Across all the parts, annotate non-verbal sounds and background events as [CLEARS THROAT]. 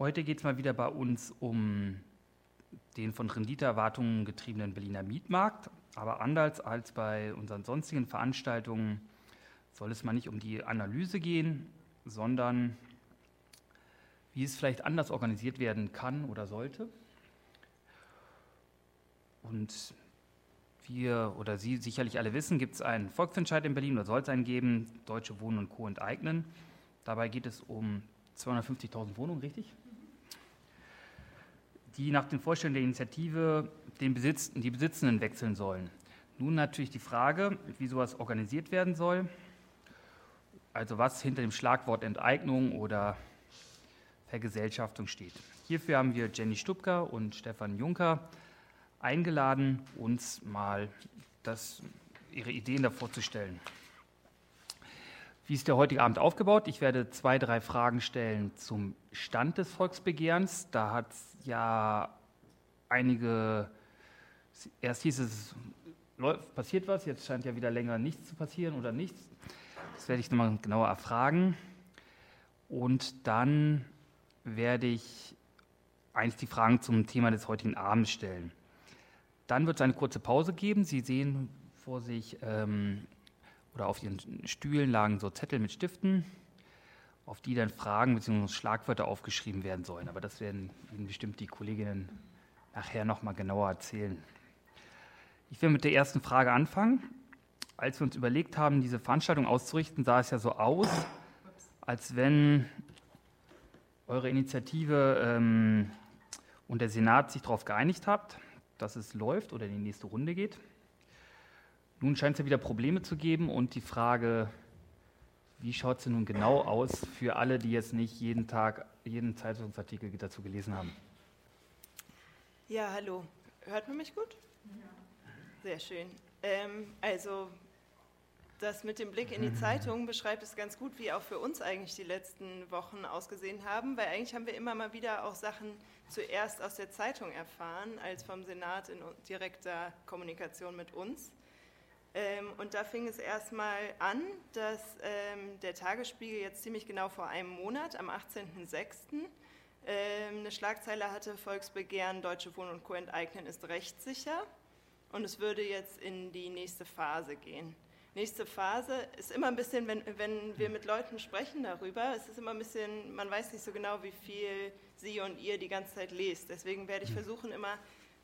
Heute geht es mal wieder bei uns um den von Renditeerwartungen getriebenen Berliner Mietmarkt. Aber anders als bei unseren sonstigen Veranstaltungen soll es mal nicht um die Analyse gehen, sondern wie es vielleicht anders organisiert werden kann oder sollte. Und wir oder Sie sicherlich alle wissen, gibt es einen Volksentscheid in Berlin oder soll es einen geben, Deutsche Wohnen und Co. enteignen. Dabei geht es um 250.000 Wohnungen, richtig? Die nach den Vorstellungen der Initiative den Besitz, die Besitzenden wechseln sollen. Nun natürlich die Frage, wie sowas organisiert werden soll. Also was hinter dem Schlagwort Enteignung oder Vergesellschaftung steht. Hierfür haben wir Jenny Stubka und Stefan Juncker eingeladen, uns mal das, ihre Ideen davor zu stellen. Wie ist der heutige Abend aufgebaut? Ich werde zwei, drei Fragen stellen zum Stand des Volksbegehrens. Da hat ja einige, erst hieß es, passiert was, jetzt scheint ja wieder länger nichts zu passieren oder nichts. Das werde ich nochmal genauer erfragen. Und dann werde ich eins die Fragen zum Thema des heutigen Abends stellen. Dann wird es eine kurze Pause geben. Sie sehen vor sich ähm, oder auf Ihren Stühlen lagen so Zettel mit Stiften, auf die dann Fragen bzw. Schlagwörter aufgeschrieben werden sollen. Aber das werden Ihnen bestimmt die Kolleginnen nachher nochmal genauer erzählen. Ich will mit der ersten Frage anfangen. Als wir uns überlegt haben, diese Veranstaltung auszurichten, sah es ja so aus, als wenn eure Initiative ähm, und der Senat sich darauf geeinigt habt, dass es läuft oder in die nächste Runde geht. Nun scheint es ja wieder Probleme zu geben und die Frage, wie schaut denn nun genau aus für alle, die jetzt nicht jeden Tag jeden Zeitungsartikel dazu gelesen haben? Ja, hallo. Hört man mich gut? Ja. Sehr schön. Ähm, also das mit dem Blick in die Zeitung beschreibt es ganz gut, wie auch für uns eigentlich die letzten Wochen ausgesehen haben, weil eigentlich haben wir immer mal wieder auch Sachen zuerst aus der Zeitung erfahren, als vom Senat in direkter Kommunikation mit uns. Ähm, und da fing es erstmal an, dass ähm, der Tagesspiegel jetzt ziemlich genau vor einem Monat, am 18.06., ähm, eine Schlagzeile hatte, Volksbegehren, Deutsche Wohnen und Co. enteignen ist rechtssicher. Und es würde jetzt in die nächste Phase gehen. Nächste Phase ist immer ein bisschen, wenn, wenn wir mit Leuten sprechen darüber, es ist immer ein bisschen, man weiß nicht so genau, wie viel Sie und ihr die ganze Zeit lest. Deswegen werde ich hm. versuchen, immer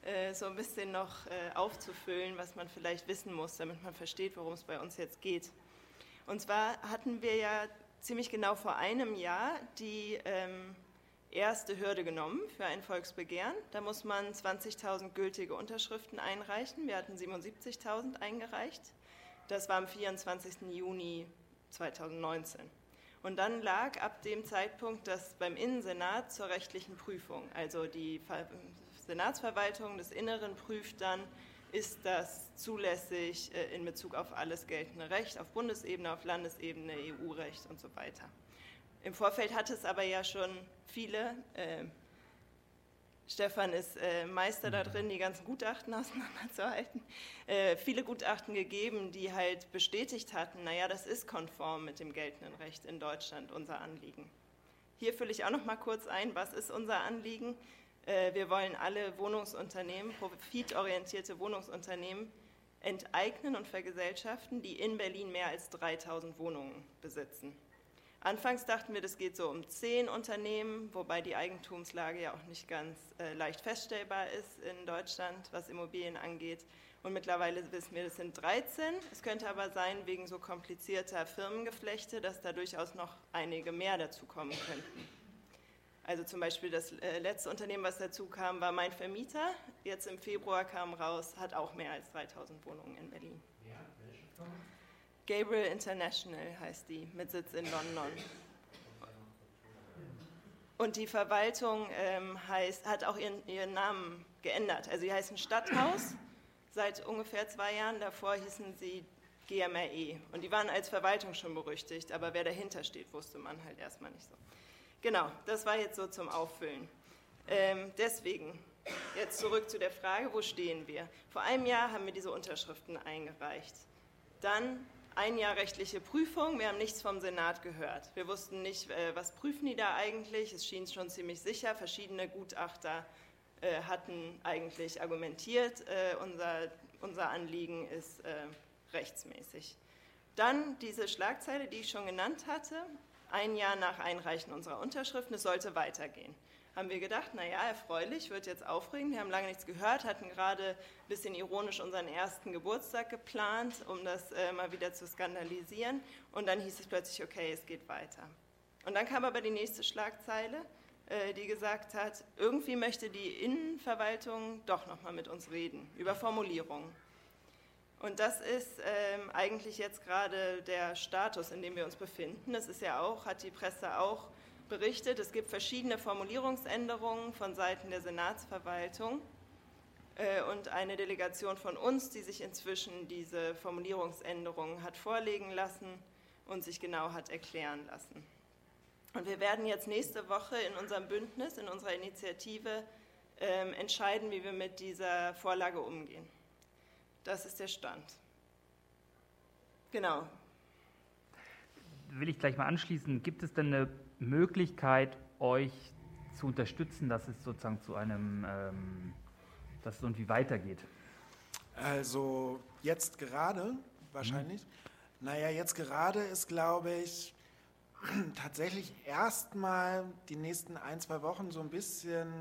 äh, so ein bisschen noch äh, aufzufüllen, was man vielleicht wissen muss, damit man versteht, worum es bei uns jetzt geht. Und zwar hatten wir ja ziemlich genau vor einem Jahr die ähm, erste Hürde genommen für ein Volksbegehren. Da muss man 20.000 gültige Unterschriften einreichen. Wir hatten 77.000 eingereicht. Das war am 24. Juni 2019. Und dann lag ab dem Zeitpunkt das beim Innensenat zur rechtlichen Prüfung. Also die Senatsverwaltung des Inneren prüft dann, ist das zulässig äh, in Bezug auf alles geltende Recht, auf Bundesebene, auf Landesebene, EU-Recht und so weiter. Im Vorfeld hat es aber ja schon viele, äh, Stefan ist äh, Meister da drin, die ganzen Gutachten [LAUGHS] auseinanderzuhalten, äh, viele Gutachten gegeben, die halt bestätigt hatten, naja, das ist konform mit dem geltenden Recht in Deutschland, unser Anliegen. Hier fülle ich auch noch mal kurz ein, was ist unser Anliegen? Äh, wir wollen alle Wohnungsunternehmen, profitorientierte Wohnungsunternehmen enteignen und vergesellschaften, die in Berlin mehr als 3000 Wohnungen besitzen. Anfangs dachten wir, das geht so um zehn Unternehmen, wobei die Eigentumslage ja auch nicht ganz äh, leicht feststellbar ist in Deutschland, was Immobilien angeht. Und mittlerweile wissen wir, das sind 13. Es könnte aber sein, wegen so komplizierter Firmengeflechte, dass da durchaus noch einige mehr dazu kommen könnten. Also zum Beispiel das äh, letzte Unternehmen, was dazu kam, war mein Vermieter. Jetzt im Februar kam raus, hat auch mehr als 3000 Wohnungen in Berlin. Ja, welche Firma? Gabriel International heißt die, mit Sitz in London. Und die Verwaltung ähm, heißt, hat auch ihren, ihren Namen geändert. Also sie heißen Stadthaus seit ungefähr zwei Jahren. Davor hießen sie GMRE. Und die waren als Verwaltung schon berüchtigt, aber wer dahinter steht, wusste man halt erstmal nicht so. Genau, das war jetzt so zum Auffüllen. Ähm, deswegen, jetzt zurück zu der Frage, wo stehen wir? Vor einem Jahr haben wir diese Unterschriften eingereicht. Dann ein Jahr rechtliche Prüfung, wir haben nichts vom Senat gehört. Wir wussten nicht, äh, was prüfen die da eigentlich. Es schien schon ziemlich sicher. Verschiedene Gutachter äh, hatten eigentlich argumentiert, äh, unser, unser Anliegen ist rechtsmäßig. Dann diese Schlagzeile, die ich schon genannt hatte, ein Jahr nach Einreichen unserer Unterschriften, es sollte weitergehen haben wir gedacht, naja, erfreulich, wird jetzt aufregend. Wir haben lange nichts gehört, hatten gerade ein bisschen ironisch unseren ersten Geburtstag geplant, um das äh, mal wieder zu skandalisieren. Und dann hieß es plötzlich, okay, es geht weiter. Und dann kam aber die nächste Schlagzeile, äh, die gesagt hat, irgendwie möchte die Innenverwaltung doch nochmal mit uns reden, über Formulierungen. Und das ist ähm, eigentlich jetzt gerade der Status, in dem wir uns befinden. Das ist ja auch, hat die Presse auch berichtet, es gibt verschiedene Formulierungsänderungen von Seiten der Senatsverwaltung äh, und eine Delegation von uns, die sich inzwischen diese Formulierungsänderungen hat vorlegen lassen und sich genau hat erklären lassen. Und wir werden jetzt nächste Woche in unserem Bündnis, in unserer Initiative äh, entscheiden, wie wir mit dieser Vorlage umgehen. Das ist der Stand. Genau. Will ich gleich mal anschließen. Gibt es denn eine Möglichkeit, euch zu unterstützen, dass es sozusagen zu einem, ähm, dass es irgendwie weitergeht? Also jetzt gerade wahrscheinlich. Mhm. Naja, jetzt gerade ist, glaube ich, [CLEARS THROAT] tatsächlich erstmal die nächsten ein, zwei Wochen so ein bisschen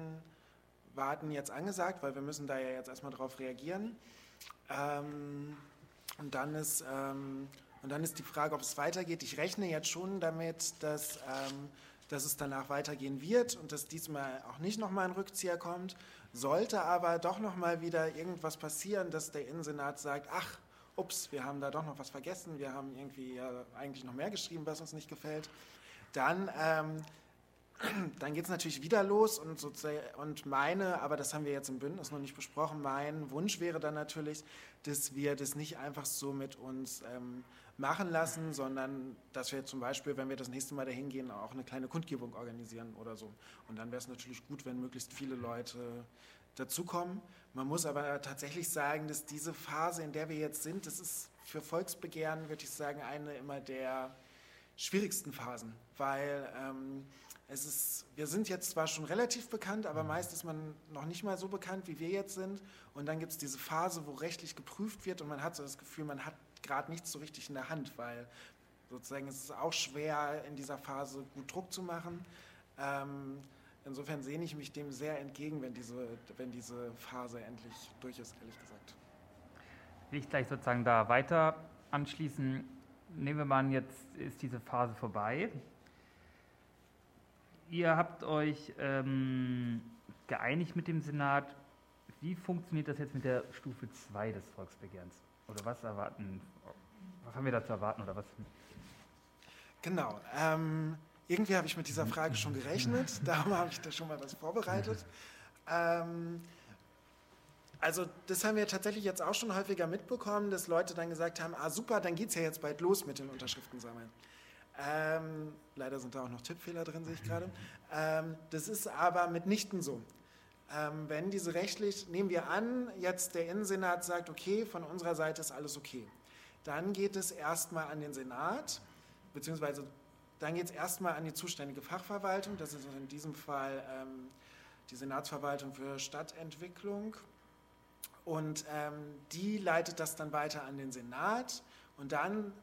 warten jetzt angesagt, weil wir müssen da ja jetzt erstmal drauf reagieren. Ähm, und dann ist ähm, und dann ist die Frage, ob es weitergeht. Ich rechne jetzt schon damit, dass, ähm, dass es danach weitergehen wird und dass diesmal auch nicht nochmal ein Rückzieher kommt. Sollte aber doch nochmal wieder irgendwas passieren, dass der Innensenat sagt, ach, ups, wir haben da doch noch was vergessen, wir haben irgendwie ja, eigentlich noch mehr geschrieben, was uns nicht gefällt, dann ähm, dann geht es natürlich wieder los und, und meine, aber das haben wir jetzt im Bündnis noch nicht besprochen, mein Wunsch wäre dann natürlich, dass wir das nicht einfach so mit uns ähm, machen lassen, sondern dass wir zum Beispiel, wenn wir das nächste Mal dahin gehen, auch eine kleine Kundgebung organisieren oder so. Und dann wäre es natürlich gut, wenn möglichst viele Leute dazukommen. Man muss aber tatsächlich sagen, dass diese Phase, in der wir jetzt sind, das ist für Volksbegehren, würde ich sagen, eine immer der schwierigsten Phasen, weil ähm, es ist, wir sind jetzt zwar schon relativ bekannt, aber mhm. meist ist man noch nicht mal so bekannt, wie wir jetzt sind. Und dann gibt es diese Phase, wo rechtlich geprüft wird und man hat so das Gefühl, man hat gerade nichts so richtig in der Hand, weil sozusagen es ist auch schwer, in dieser Phase gut Druck zu machen. Ähm, insofern sehne ich mich dem sehr entgegen, wenn diese, wenn diese Phase endlich durch ist, ehrlich gesagt. Will ich gleich sozusagen da weiter anschließen. Nehmen wir mal an, jetzt ist diese Phase vorbei ihr habt euch ähm, geeinigt mit dem Senat. Wie funktioniert das jetzt mit der Stufe 2 des Volksbegehrens? Oder was erwarten, was haben wir da zu erwarten oder was? Genau. Ähm, irgendwie habe ich mit dieser Frage schon gerechnet, [LAUGHS] darum habe ich da schon mal was vorbereitet. [LAUGHS] Ähm, also das haben wir tatsächlich jetzt auch schon häufiger mitbekommen, dass Leute dann gesagt haben, ah super, dann geht es ja jetzt bald los mit den Unterschriften sammeln. Ähm, leider sind da auch noch Tippfehler drin, sehe ich gerade. Ähm, das ist aber mitnichten so. Ähm, wenn diese rechtlich, nehmen wir an, jetzt der Innensenat sagt, okay, von unserer Seite ist alles okay. Dann geht es erstmal an den Senat, beziehungsweise dann geht es erstmal an die zuständige Fachverwaltung, das ist in diesem Fall ähm, die Senatsverwaltung für Stadtentwicklung. Und ähm, die leitet das dann weiter an den Senat und dann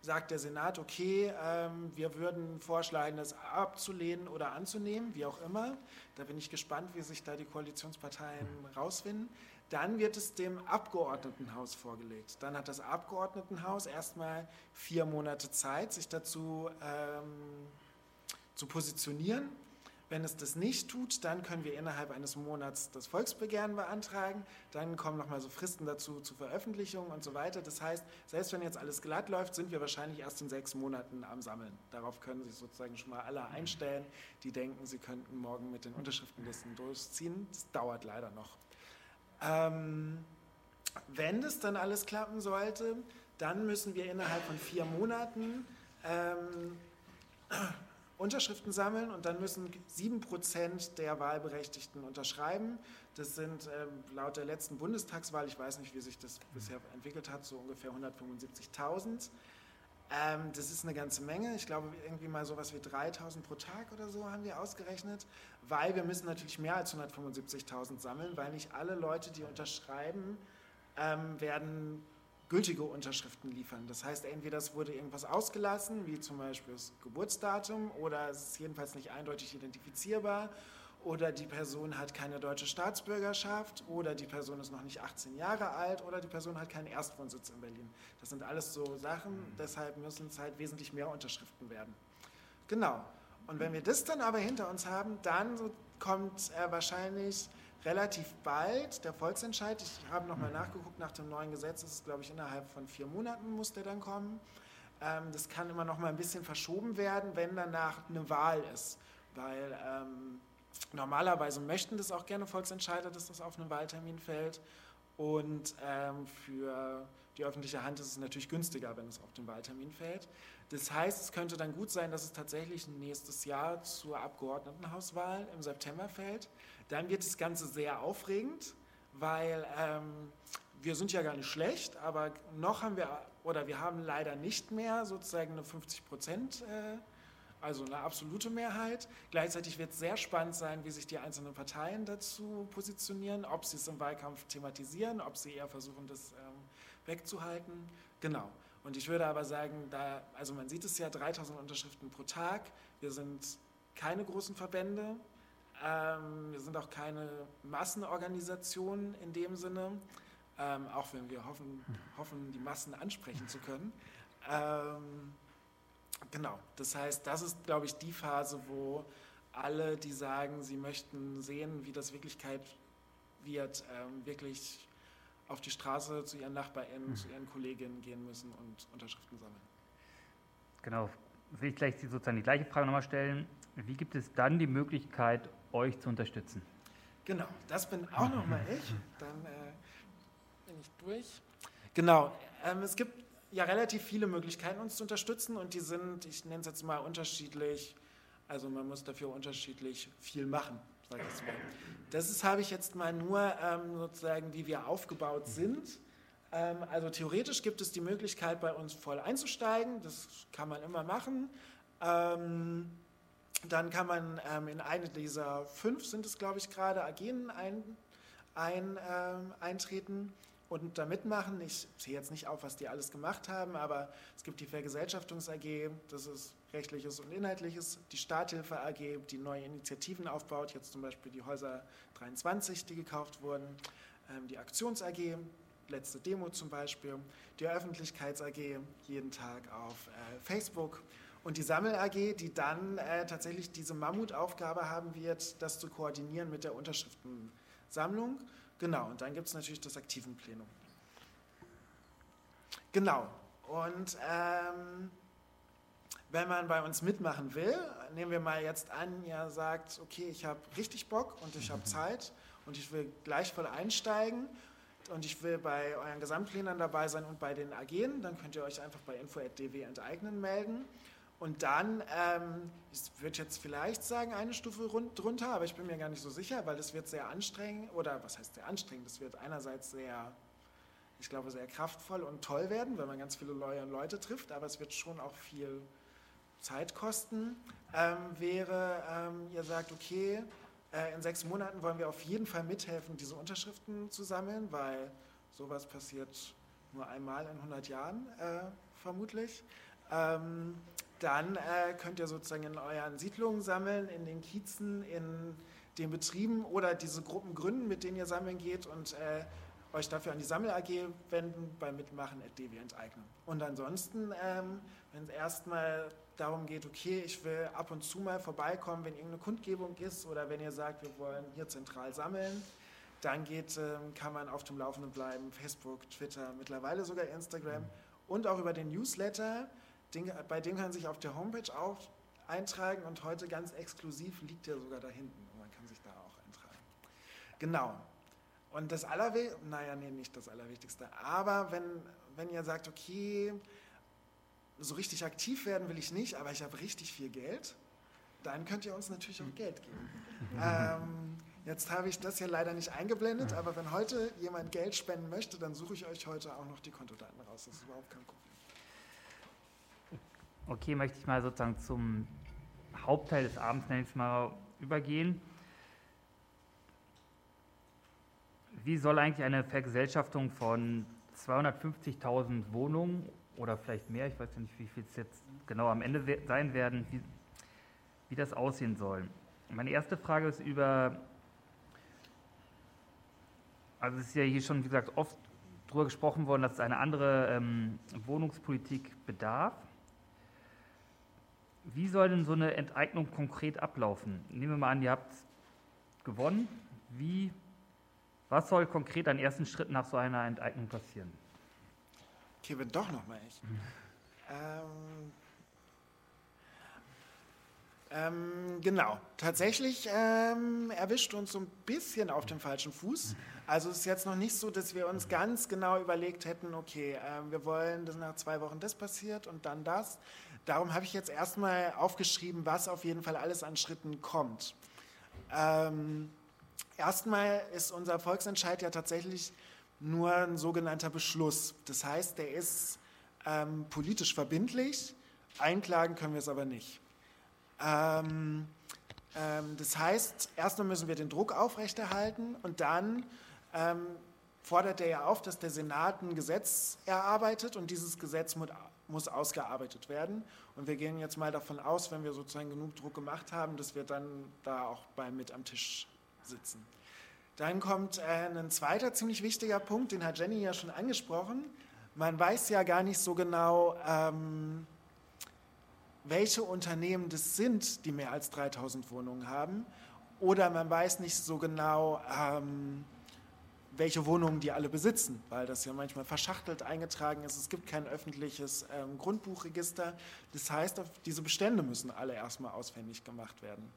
sagt der Senat, okay, ähm, wir würden vorschlagen, das abzulehnen oder anzunehmen, wie auch immer. Da bin ich gespannt, wie sich da die Koalitionsparteien rausfinden. Dann wird es dem Abgeordnetenhaus vorgelegt. Dann hat das Abgeordnetenhaus erstmal vier Monate Zeit, sich dazu ähm, zu positionieren. Wenn es das nicht tut, dann können wir innerhalb eines Monats das Volksbegehren beantragen. Dann kommen nochmal so Fristen dazu zur Veröffentlichung und so weiter. Das heißt, selbst wenn jetzt alles glatt läuft, sind wir wahrscheinlich erst in sechs Monaten am Sammeln. Darauf können sich sozusagen schon mal alle einstellen, die denken, sie könnten morgen mit den Unterschriftenlisten durchziehen. Das dauert leider noch. Ähm, wenn das dann alles klappen sollte, dann müssen wir innerhalb von vier Monaten ähm, Unterschriften sammeln und dann müssen sieben Prozent der Wahlberechtigten unterschreiben. Das sind äh, laut der letzten Bundestagswahl, ich weiß nicht, wie sich das bisher entwickelt hat, so ungefähr 175.000. Ähm, das ist eine ganze Menge. Ich glaube, irgendwie mal sowas wie 3000 pro Tag oder so haben wir ausgerechnet, weil wir müssen natürlich mehr als 175.000 sammeln, weil nicht alle Leute, die unterschreiben, ähm, werden gültige Unterschriften liefern. Das heißt, entweder es wurde irgendwas ausgelassen, wie zum Beispiel das Geburtsdatum, oder es ist jedenfalls nicht eindeutig identifizierbar, oder die Person hat keine deutsche Staatsbürgerschaft, oder die Person ist noch nicht 18 Jahre alt, oder die Person hat keinen Erstwohnsitz in Berlin. Das sind alles so Sachen, deshalb müssen es halt wesentlich mehr Unterschriften werden. Genau. Und wenn wir das dann aber hinter uns haben, dann kommt äh, wahrscheinlich relativ bald der Volksentscheid. Ich habe nochmal nachgeguckt, nach dem neuen Gesetz ist es, glaube ich, innerhalb von vier Monaten muss der dann kommen. Ähm, das kann immer noch mal ein bisschen verschoben werden, wenn danach eine Wahl ist. Weil ähm, normalerweise möchten das auch gerne Volksentscheider, dass das auf einen Wahltermin fällt. Und ähm, für die öffentliche Hand ist es natürlich günstiger, wenn es auf den Wahltermin fällt. Das heißt, es könnte dann gut sein, dass es tatsächlich nächstes Jahr zur Abgeordnetenhauswahl im September fällt. Dann wird das Ganze sehr aufregend, weil ähm, wir sind ja gar nicht schlecht, aber noch haben wir, oder wir haben leider nicht mehr sozusagen eine 50 Prozent, äh, also eine absolute Mehrheit. Gleichzeitig wird es sehr spannend sein, wie sich die einzelnen Parteien dazu positionieren, ob sie es im Wahlkampf thematisieren, ob sie eher versuchen, das ähm, wegzuhalten. Genau. Und ich würde aber sagen, da, also man sieht es ja, 3000 Unterschriften pro Tag. Wir sind keine großen Verbände, ähm, wir sind auch keine Massenorganisation in dem Sinne, ähm, auch wenn wir hoffen, hoffen, die Massen ansprechen zu können. Ähm, genau, das heißt, das ist, glaube ich, die Phase, wo alle, die sagen, sie möchten sehen, wie das Wirklichkeit wird, ähm, wirklich auf die Straße zu ihren NachbarInnen, mhm. zu ihren Kolleginnen gehen müssen und Unterschriften sammeln. Genau, will ich gleich sozusagen die gleiche Frage nochmal stellen. Wie gibt es dann die Möglichkeit, euch zu unterstützen. Genau, das bin [LAUGHS] auch nochmal ich. Dann äh, bin ich durch. Genau, ähm, es gibt ja relativ viele Möglichkeiten, uns zu unterstützen und die sind, ich nenne es jetzt mal unterschiedlich, also man muss dafür unterschiedlich viel machen, sage ich mal. Das ist, habe ich jetzt mal nur ähm, sozusagen, wie wir aufgebaut sind. Ähm, also theoretisch gibt es die Möglichkeit, bei uns voll einzusteigen, das kann man immer machen. Ähm, dann kann man ähm, in eine dieser fünf, sind es glaube ich gerade, AGen ein, ein, ähm, eintreten und da mitmachen. Ich zähle jetzt nicht auf, was die alles gemacht haben, aber es gibt die Vergesellschaftungs AG, das ist rechtliches und inhaltliches, die Starthilfe AG, die neue Initiativen aufbaut, jetzt zum Beispiel die Häuser 23, die gekauft wurden, ähm, die Aktions AG, letzte Demo zum Beispiel, die Öffentlichkeits AG, jeden Tag auf äh, Facebook und die Sammel AG, die dann äh, tatsächlich diese Mammutaufgabe haben wird, das zu koordinieren mit der Unterschriftensammlung. Genau, und dann gibt es natürlich das aktiven Plenum. Genau, und ähm, wenn man bei uns mitmachen will, nehmen wir mal jetzt an, ihr sagt, okay, ich habe richtig Bock und ich habe. [LAUGHS] Zeit und ich will gleich voll einsteigen und ich will bei euren Gesamtplänen dabei sein und bei den AGen, dann könnt ihr euch einfach bei info.dw enteignen melden. Und dann, ähm, ich würde jetzt vielleicht sagen, eine Stufe rund, drunter, aber ich bin mir gar nicht so sicher, weil das wird sehr anstrengend, oder was heißt sehr anstrengend, das wird einerseits sehr, ich glaube, sehr kraftvoll und toll werden, weil man ganz viele neue Leute trifft, aber es wird schon auch viel Zeit kosten. Ähm, wäre, ähm, ihr sagt, okay, äh, in sechs Monaten wollen wir auf jeden Fall mithelfen, diese Unterschriften zu sammeln, weil sowas passiert nur einmal in 100 Jahren äh, vermutlich. Ähm, dann äh, könnt ihr sozusagen in euren Siedlungen sammeln, in den Kiezen, in den Betrieben oder diese Gruppen gründen, mit denen ihr sammeln geht und äh, euch dafür an die Sammel AG wenden beim Mitmachen at DW enteignen. Und ansonsten, ähm, wenn es erstmal darum geht, okay, ich will ab und zu mal vorbeikommen, wenn irgendeine Kundgebung ist oder wenn ihr sagt, wir wollen hier zentral sammeln, dann geht, ähm, kann man auf dem Laufenden bleiben, Facebook, Twitter, mittlerweile sogar Instagram und auch über den Newsletter bei dem kann man sich auf der Homepage auch eintragen und heute ganz exklusiv liegt der sogar da hinten und man kann sich da auch eintragen. Genau. Und das Allerwichtigste, naja, nee, nicht das Allerwichtigste, aber wenn, wenn ihr sagt, okay, so richtig aktiv werden will ich nicht, aber ich habe richtig viel Geld, dann könnt ihr uns natürlich auch Geld geben. [LAUGHS] ähm, jetzt habe ich das hier leider nicht eingeblendet, aber wenn heute jemand Geld spenden möchte, dann suche ich euch heute auch noch die Kontodaten raus. Das ist überhaupt kein Problem. Okay, möchte ich mal sozusagen zum Hauptteil des Abends, nenne ich mal, übergehen. Wie soll eigentlich eine Vergesellschaftung von 250.000 Wohnungen oder vielleicht mehr, ich weiß ja nicht, wie viel es jetzt genau am Ende sein werden, wie, wie das aussehen soll? Meine erste Frage ist über, also es ist ja hier schon, wie gesagt, oft darüber gesprochen worden, dass es eine andere ähm, Wohnungspolitik bedarf. Wie soll denn so eine Enteignung konkret ablaufen? Nehmen wir mal an, ihr habt gewonnen. Wie, was soll konkret an ersten Schritt nach so einer Enteignung passieren? Okay, bin doch nochmal ich. Mhm. Ähm, ähm, genau, tatsächlich ähm, erwischt uns so ein bisschen auf dem falschen Fuß. Also es ist jetzt noch nicht so, dass wir uns ganz genau überlegt hätten, okay, äh, wir wollen, dass nach zwei Wochen das passiert und dann das. Darum habe ich jetzt erstmal aufgeschrieben, was auf jeden Fall alles an Schritten kommt. Ähm, erstmal ist unser Volksentscheid ja tatsächlich nur ein sogenannter Beschluss. Das heißt, der ist ähm, politisch verbindlich, einklagen können wir es aber nicht. Ähm, ähm, das heißt, erstmal müssen wir den Druck aufrechterhalten und dann ähm, fordert er ja auf, dass der Senat ein Gesetz erarbeitet und dieses Gesetz muss, ausgearbeitet werden. Und wir gehen jetzt mal davon aus, wenn wir sozusagen genug Druck gemacht haben, dass wir dann da auch bei mit am Tisch sitzen. Dann kommt äh, ein zweiter ziemlich wichtiger Punkt, den hat Jenny ja schon angesprochen. Man weiß ja gar nicht so genau, ähm, welche Unternehmen das sind, die mehr als 3000 Wohnungen haben. Oder man weiß nicht so genau, ähm, welche Wohnungen die alle besitzen, weil das ja manchmal verschachtelt eingetragen ist. Es gibt kein öffentliches ähm, Grundbuchregister. Das heißt, diese Bestände müssen alle erstmal ausfindig gemacht werden.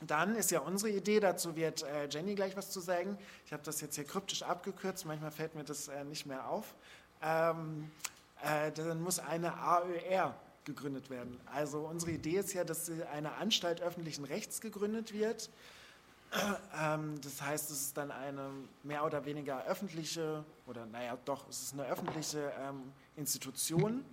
Dann ist ja unsere Idee, dazu wird äh, Jenny gleich was zu sagen. Ich habe das jetzt hier kryptisch abgekürzt, manchmal fällt mir das äh, nicht mehr auf. Ähm, äh, dann muss eine AÖR gegründet werden. Also unsere Idee ist ja, dass eine Anstalt öffentlichen Rechts gegründet wird. Ähm, das heißt, es ist dann eine mehr oder weniger öffentliche, oder naja, doch, es ist eine öffentliche ähm, Institution.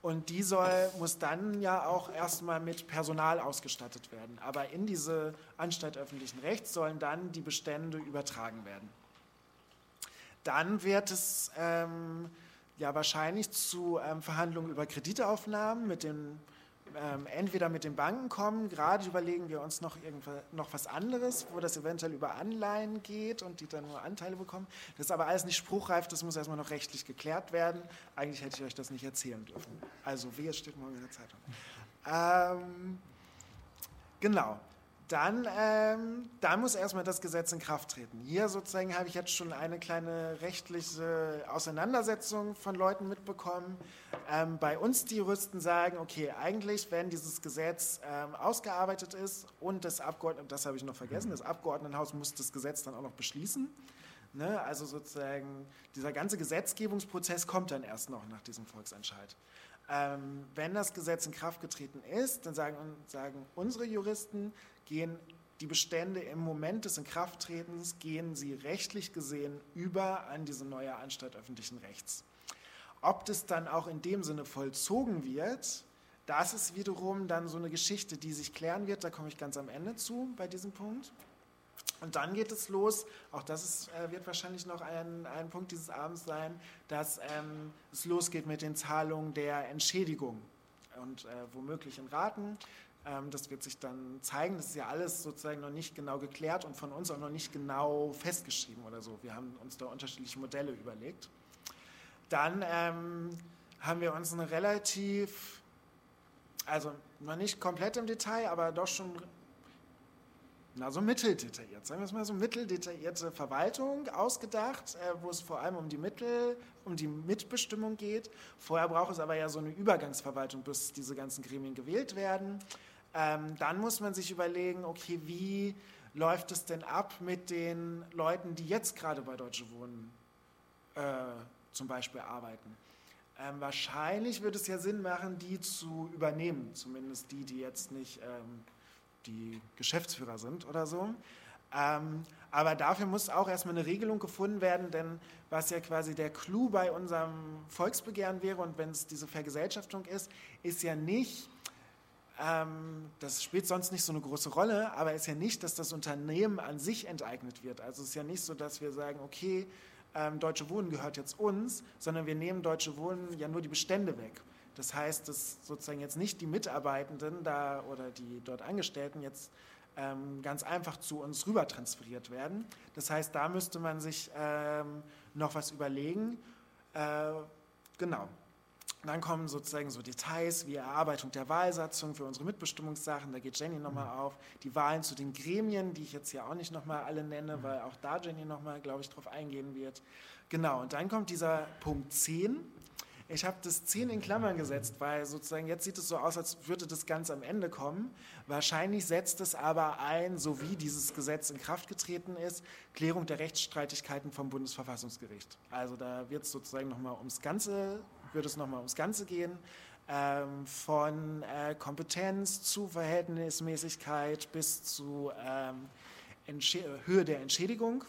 Und die soll, muss dann ja auch erstmal mit Personal ausgestattet werden. Aber in diese Anstalt öffentlichen Rechts sollen dann die Bestände übertragen werden. Dann wird es ähm, ja wahrscheinlich zu ähm, Verhandlungen über Kreditaufnahmen mit den ähm, entweder mit den Banken kommen, gerade überlegen wir uns noch, noch was anderes, wo das eventuell über Anleihen geht und die dann nur Anteile bekommen. Das ist aber alles nicht spruchreif, das muss erstmal noch rechtlich geklärt werden. Eigentlich hätte ich euch das nicht erzählen dürfen. Also, wie es steht morgen in der Zeitung. Ähm, genau dann, ähm, dann muss erstmal das Gesetz in Kraft treten. Hier sozusagen habe ich jetzt schon eine kleine rechtliche Auseinandersetzung von Leuten mitbekommen. Ähm, bei uns die Juristen sagen, okay, eigentlich, wenn dieses Gesetz ähm, ausgearbeitet ist und das Abgeordneten, das habe ich noch vergessen, das Abgeordnetenhaus muss das Gesetz dann auch noch beschließen. Ne? Also sozusagen dieser ganze Gesetzgebungsprozess kommt dann erst noch nach diesem Volksentscheid. Ähm, wenn das Gesetz in Kraft getreten ist, dann sagen, sagen unsere Juristen, gehen die Bestände im Moment des Inkrafttretens, gehen sie rechtlich gesehen über an diese neue Anstalt öffentlichen Rechts. Ob das dann auch in dem Sinne vollzogen wird, das ist wiederum dann so eine Geschichte, die sich klären wird. Da komme ich ganz am Ende zu bei diesem Punkt. Und dann geht es los, auch das ist, äh, wird wahrscheinlich noch ein, ein Punkt dieses Abends sein, dass ähm, es losgeht mit den Zahlungen der Entschädigung und äh, womöglich in Raten. Ähm, das wird sich dann zeigen. Das ist ja alles sozusagen noch nicht genau geklärt und von uns auch noch nicht genau festgeschrieben oder so. Wir haben uns da unterschiedliche Modelle überlegt. Dann ähm, haben wir uns eine relativ, also noch nicht komplett im Detail, aber doch schon na, so mitteldetailliert, sagen wir es mal so, mitteldetaillierte Verwaltung ausgedacht, äh, wo es vor allem um die Mittel, um die Mitbestimmung geht. Vorher braucht es aber ja so eine Übergangsverwaltung, bis diese ganzen Gremien gewählt werden. Ähm, dann muss man sich überlegen, okay, wie läuft es denn ab mit den Leuten, die jetzt gerade bei Deutsche Wohnen äh, zum Beispiel arbeiten? Ähm, wahrscheinlich würde es ja Sinn machen, die zu übernehmen, zumindest die, die jetzt nicht ähm, die Geschäftsführer sind oder so. Ähm, aber dafür muss auch erstmal eine Regelung gefunden werden, denn was ja quasi der Clou bei unserem Volksbegehren wäre und wenn es diese Vergesellschaftung ist, ist ja nicht, ähm, das spielt sonst nicht so eine große Rolle, aber ist ja nicht, dass das Unternehmen an sich enteignet wird. Also es ist ja nicht so, dass wir sagen, okay, ähm, Deutsche Wohnen gehört jetzt uns, sondern wir nehmen Deutsche Wohnen ja nur die Bestände weg. Das heißt, dass sozusagen jetzt nicht die Mitarbeitenden da oder die dort Angestellten jetzt ähm, ganz einfach zu uns rüber transferiert werden. Das heißt, da müsste man sich ähm, noch was überlegen. Äh, genau. Dann kommen sozusagen so Details wie Erarbeitung der Wahlsatzung für unsere Mitbestimmungssachen. Da geht Jenny nochmal auf. Die Wahlen zu den Gremien, die ich jetzt hier auch nicht nochmal alle nenne, mhm. weil auch da Jenny nochmal, glaube ich, drauf eingehen wird. Genau, und dann kommt dieser Punkt 10. Ich habe das 10 in Klammern gesetzt, weil sozusagen jetzt sieht es so aus, als würde das ganz am Ende kommen. Wahrscheinlich setzt es aber ein, so wie dieses Gesetz in Kraft getreten ist, Klärung der Rechtsstreitigkeiten vom Bundesverfassungsgericht. Also da wird es sozusagen nochmal ums Ganze, wird es nochmal ums Ganze gehen. Ähm, von äh, Kompetenz zu Verhältnismäßigkeit bis zu ähm, Höhe der Entschädigung.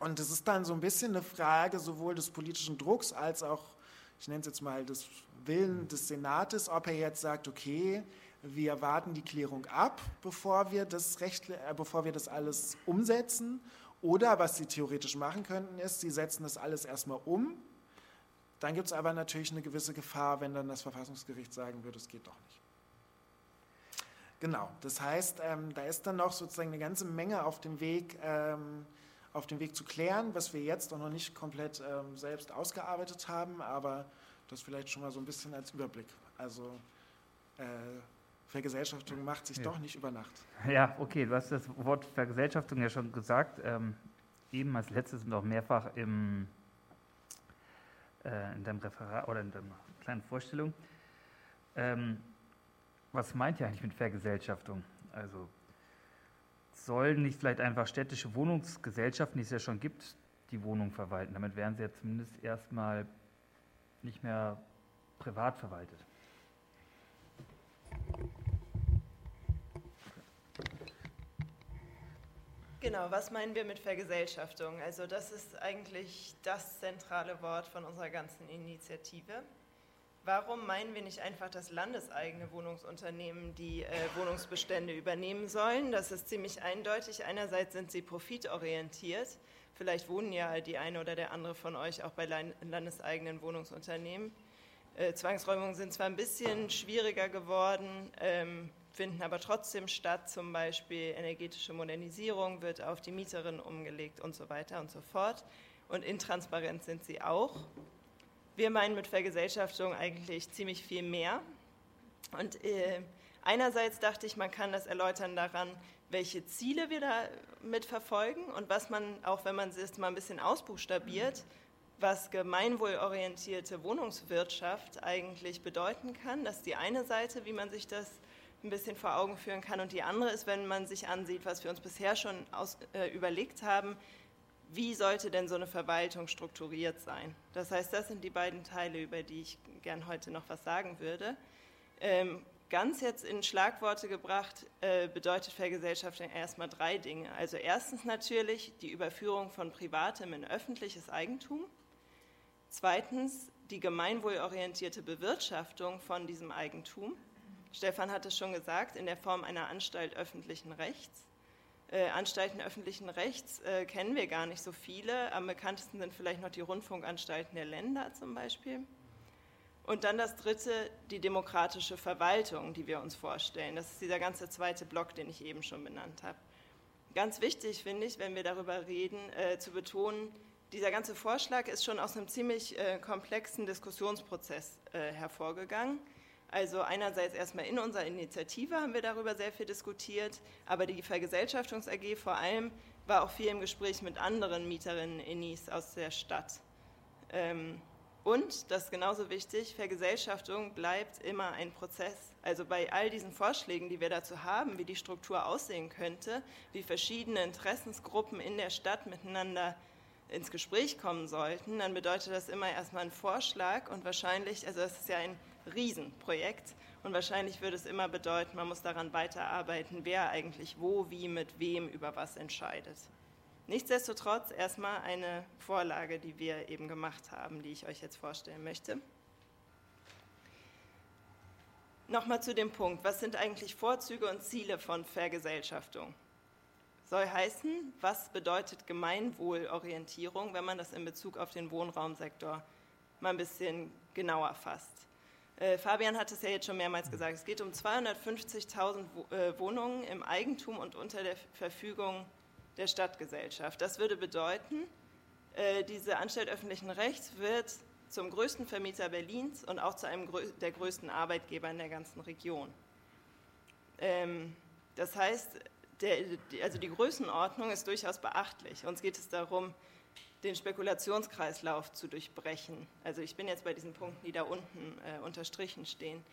Und es ist dann so ein bisschen eine Frage sowohl des politischen Drucks als auch ich nenne es jetzt mal das Willen des Senates, ob er jetzt sagt, okay, wir warten die Klärung ab, bevor wir das, Recht, äh, bevor wir das alles umsetzen. Oder was sie theoretisch machen könnten, ist, sie setzen das alles erstmal um. Dann gibt es aber natürlich eine gewisse Gefahr, wenn dann das Verfassungsgericht sagen würde, es geht doch nicht. Genau, das heißt, ähm, da ist dann noch sozusagen eine ganze Menge auf dem Weg, ähm, auf dem Weg zu klären, was wir jetzt auch noch nicht komplett ähm, selbst ausgearbeitet haben, aber das vielleicht schon mal so ein bisschen als Überblick. Also äh, Vergesellschaftung macht sich ja. doch nicht über Nacht. Ja, okay, du hast das Wort Vergesellschaftung ja schon gesagt. Ähm, eben als letztes und auch mehrfach im, äh, in deinem Referat oder in deiner kleinen Vorstellung. Ähm, was meint ihr eigentlich mit Vergesellschaftung? Also sollen nicht vielleicht einfach städtische Wohnungsgesellschaften, die es ja schon gibt, die Wohnung verwalten? Damit wären sie ja zumindest erstmal nicht mehr privat verwaltet. Genau, was meinen wir mit Vergesellschaftung? Also das ist eigentlich das zentrale Wort von unserer ganzen Initiative. Warum meinen wir nicht einfach, dass landeseigene Wohnungsunternehmen die äh, Wohnungsbestände übernehmen sollen? Das ist ziemlich eindeutig. Einerseits sind sie profitorientiert. Vielleicht wohnen ja die eine oder der andere von euch auch bei landeseigenen Wohnungsunternehmen. Äh, Zwangsräumungen sind zwar ein bisschen schwieriger geworden, ähm, finden aber trotzdem statt. Zum Beispiel energetische Modernisierung wird auf die Mieterin umgelegt und so weiter und so fort. Und intransparent sind sie auch. Wir meinen mit Vergesellschaftung eigentlich ziemlich viel mehr. Und äh, einerseits dachte ich, man kann das erläutern daran, welche Ziele wir damit verfolgen und was man, auch wenn man es mal ein bisschen ausbuchstabiert, was gemeinwohlorientierte Wohnungswirtschaft eigentlich bedeuten kann. Das ist die eine Seite, wie man sich das ein bisschen vor Augen führen kann. Und die andere ist, wenn man sich ansieht, was wir uns bisher schon aus, äh, überlegt haben, wie sollte denn so eine Verwaltung strukturiert sein? Das heißt, das sind die beiden Teile, über die ich gern heute noch was sagen würde. Ähm, ganz jetzt in Schlagworte gebracht äh, bedeutet Vergesellschaftung erstmal drei Dinge. Also erstens natürlich die Überführung von privatem in öffentliches Eigentum. Zweitens die gemeinwohlorientierte Bewirtschaftung von diesem Eigentum. Stefan hat es schon gesagt, in der Form einer Anstalt öffentlichen Rechts äh, Anstalten öffentlichen Rechts äh, kennen wir gar nicht so viele. Am bekanntesten sind vielleicht noch die Rundfunkanstalten der Länder zum Beispiel. Und dann das dritte, die demokratische Verwaltung, die wir uns vorstellen. Das ist dieser ganze zweite Block, den ich eben schon benannt habe. Ganz wichtig finde ich, wenn wir darüber reden, äh, zu betonen, dieser ganze Vorschlag ist schon aus einem ziemlich äh, komplexen Diskussionsprozess äh, hervorgegangen. Also einerseits erstmal in unserer Initiative haben wir darüber sehr viel diskutiert, aber die Vergesellschaftungs AG vor allem war auch viel im Gespräch mit anderen Mieterinnen Innis aus der Stadt. Ähm, und, das ist genauso wichtig, Vergesellschaftung bleibt immer ein Prozess. Also bei all diesen Vorschlägen, die wir dazu haben, wie die Struktur aussehen könnte, wie verschiedene Interessensgruppen in der Stadt miteinander ins Gespräch kommen sollten, dann bedeutet das immer erstmal ein Vorschlag und wahrscheinlich, also das ist ja ein Riesenprojekt Und wahrscheinlich würde es immer bedeuten, man muss daran weiterarbeiten, wer eigentlich wo, wie, mit wem über was entscheidet. Nichtsdestotrotz erstmal eine Vorlage, die wir eben gemacht haben, die ich euch jetzt vorstellen möchte. Nochmal zu dem Punkt, was sind eigentlich Vorzüge und Ziele von Vergesellschaftung? Soll heißen, was bedeutet Gemeinwohlorientierung, wenn man das in Bezug auf den Wohnraumsektor mal ein bisschen genauer fasst? Äh, Fabian hat es ja jetzt schon mehrmals gesagt, es geht um 250.000 äh, Wohnungen im Eigentum und unter der Verfügung der Stadtgesellschaft. Das würde bedeuten, äh, diese Anstalt öffentlichen Rechts wird zum größten Vermieter Berlins und auch zu einem der größten Arbeitgeber in der ganzen Region. Ähm, das heißt, der, also die Größenordnung ist durchaus beachtlich. Uns geht es darum, den Spekulationskreislauf zu durchbrechen. Also ich bin jetzt bei diesen Punkten, die da unten äh, unterstrichen stehen.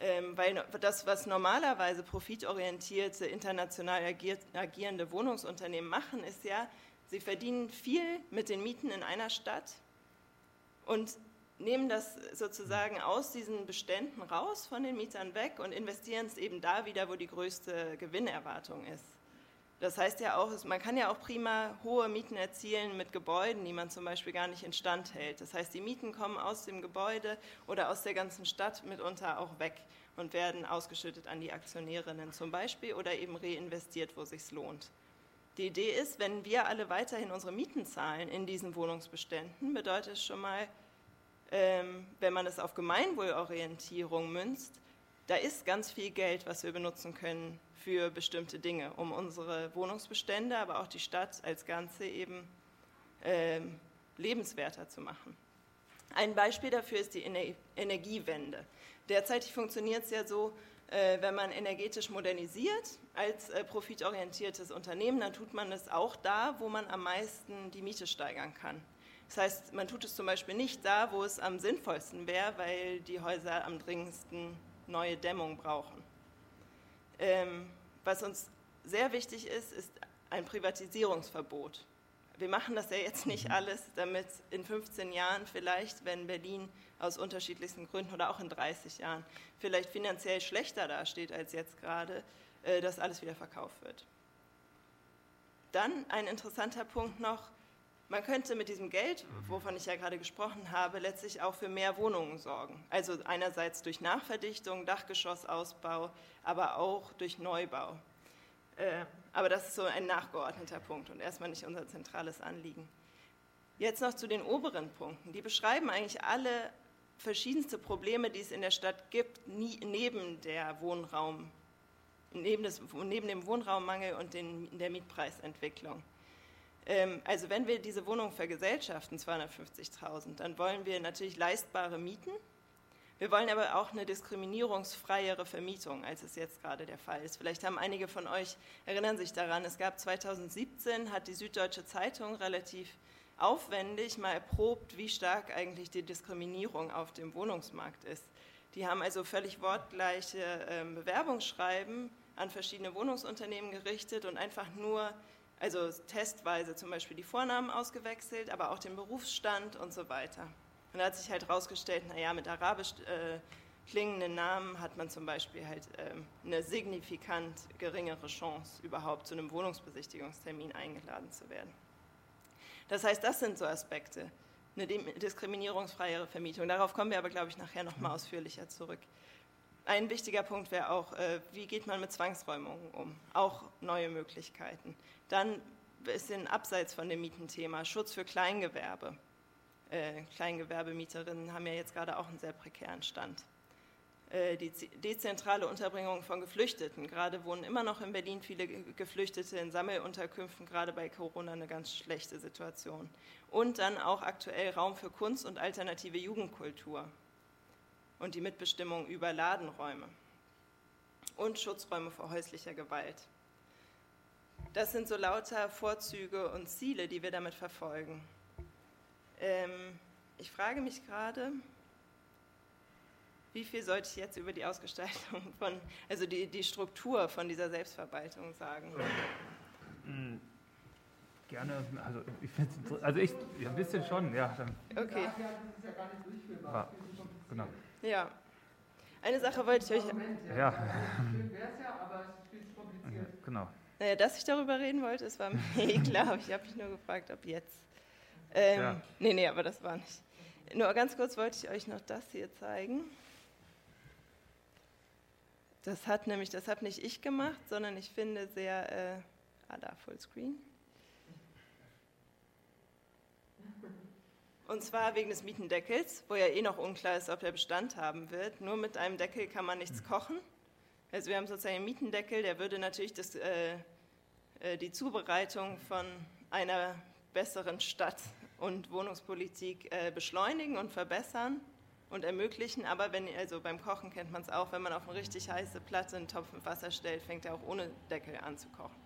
Ähm, weil das, was normalerweise profitorientierte, international agiert, agierende Wohnungsunternehmen machen, ist ja, sie verdienen viel mit den Mieten in einer Stadt und nehmen das sozusagen aus diesen Beständen raus von den Mietern weg und investieren es eben da wieder, wo die größte Gewinnerwartung ist. Das heißt ja auch, man kann ja auch prima hohe Mieten erzielen mit Gebäuden, die man zum Beispiel gar nicht instand hält. Das heißt, die Mieten kommen aus dem Gebäude oder aus der ganzen Stadt mitunter auch weg und werden ausgeschüttet an die Aktionärinnen zum Beispiel oder eben reinvestiert, wo es sich lohnt. Die Idee ist, wenn wir alle weiterhin unsere Mieten zahlen in diesen Wohnungsbeständen, bedeutet es schon mal, ähm, wenn man es auf Gemeinwohlorientierung münzt, da ist ganz viel Geld, was wir benutzen können für bestimmte Dinge, um unsere Wohnungsbestände, aber auch die Stadt als Ganze eben äh, lebenswerter zu machen. Ein Beispiel dafür ist die Ener Energiewende. Derzeitig funktioniert es ja so, äh, wenn man energetisch modernisiert als äh, profitorientiertes Unternehmen, dann tut man es auch da, wo man am meisten die Miete steigern kann. Das heißt, man tut es zum Beispiel nicht da, wo es am sinnvollsten wäre, weil die Häuser am dringendsten neue Dämmung brauchen. Ähm, was uns sehr wichtig ist, ist ein Privatisierungsverbot. Wir machen das ja jetzt nicht mhm. alles, damit in 15 Jahren vielleicht, wenn Berlin aus unterschiedlichsten Gründen oder auch in 30 Jahren vielleicht finanziell schlechter dasteht als jetzt gerade, äh, dass alles wieder verkauft wird. Dann ein interessanter Punkt noch, man könnte mit diesem Geld, wovon ich ja gerade gesprochen habe, letztlich auch für mehr Wohnungen sorgen. Also einerseits durch Nachverdichtung, Dachgeschossausbau, aber auch durch Neubau. Äh, aber das ist so ein nachgeordneter Punkt und erstmal nicht unser zentrales Anliegen. Jetzt noch zu den oberen Punkten. Die beschreiben eigentlich alle verschiedenste Probleme, die es in der Stadt gibt, neben, der Wohnraum, neben, des, neben dem Wohnraummangel und den, der Mietpreisentwicklung. Ähm, also wenn wir diese Wohnung vergesellschaften, 250.000, dann wollen wir natürlich leistbare Mieten. Wir wollen aber auch eine diskriminierungsfreiere Vermietung, als es jetzt gerade der Fall ist. Vielleicht haben einige von euch, erinnern sich daran, es gab 2017, hat die Süddeutsche Zeitung relativ aufwendig mal erprobt, wie stark eigentlich die Diskriminierung auf dem Wohnungsmarkt ist. Die haben also völlig wortgleiche ähm, Bewerbungsschreiben an verschiedene Wohnungsunternehmen gerichtet und einfach nur also testweise zum Beispiel die Vornamen ausgewechselt, aber auch den Berufsstand und so weiter. Und da hat sich halt herausgestellt, naja, mit arabisch äh, klingenden Namen hat man zum Beispiel halt äh, eine signifikant geringere Chance, überhaupt zu einem Wohnungsbesichtigungstermin eingeladen zu werden. Das heißt, das sind so Aspekte. Eine diskriminierungsfreiere Vermietung. Darauf kommen wir aber, glaube ich, nachher noch mal mhm. ausführlicher zurück. Ein wichtiger Punkt wäre auch, äh, wie geht man mit Zwangsräumungen um? Auch neue Möglichkeiten. Dann ein bisschen abseits von dem Mietenthema, Schutz für Kleingewerbe. Äh, Kleingewerbemieterinnen haben ja jetzt gerade auch einen sehr prekären Stand. Äh, die dezentrale Unterbringung von Geflüchteten. Gerade wohnen immer noch in Berlin viele Geflüchtete in Sammelunterkünften, gerade bei Corona eine ganz schlechte Situation. Und dann auch aktuell Raum für Kunst und alternative Jugendkultur und die Mitbestimmung über Ladenräume und Schutzräume vor häuslicher Gewalt. Das sind so lauter Vorzüge und Ziele, die wir damit verfolgen. Ähm, ich frage mich gerade, wie viel sollte ich jetzt über die Ausgestaltung von, also die, die Struktur von dieser Selbstverwaltung sagen? Hm, gerne, also ich finde also ich, ja, ein bisschen schon, ja. Okay. Ja, genau. Ja, eine Sache wollte ich euch. Ja. Schön wäre es ja, aber es ist viel kompliziert. Genau. Naja, dass ich darüber reden wollte, es war mir [LAUGHS] eh klar. Ich habe mich nur gefragt, ob jetzt. Ähm, ja. Nee, nee, aber das war nicht. Nur ganz kurz wollte ich euch noch das hier zeigen. Das hat nämlich, das habe nicht ich gemacht, sondern ich finde sehr, äh, ah da, Fullscreen. Und zwar wegen des Mietendeckels, wo ja eh noch unklar ist, ob der Bestand haben wird. Nur mit einem Deckel kann man nichts kochen. Also wir haben sozusagen einen Mietendeckel, der würde natürlich das, äh, äh, die Zubereitung von einer besseren Stadt und Wohnungspolitik äh, beschleunigen und verbessern und ermöglichen. Aber wenn, also beim Kochen kennt man es auch, wenn man auf eine richtig heiße Platte einen Topf mit Wasser stellt, fängt er auch ohne Deckel an zu kochen.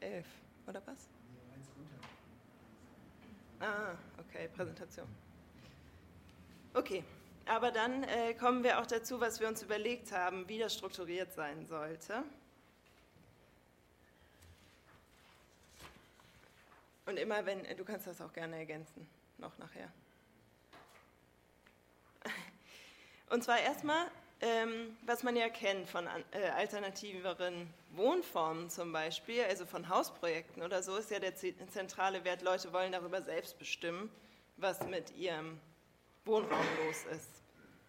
11, 11, oder was? Ah, okay, Präsentation. Okay, aber dann äh, kommen wir auch dazu, was wir uns überlegt haben, wie das strukturiert sein sollte. Und immer wenn, äh, du kannst das auch gerne ergänzen, noch nachher. [LAUGHS] Und zwar erstmal ähm, was man ja kennt von äh, alternativeren Wohnformen zum Beispiel, also von Hausprojekten oder so, ist ja der zentrale Wert, Leute wollen darüber selbst bestimmen, was mit ihrem Wohnraum los ist.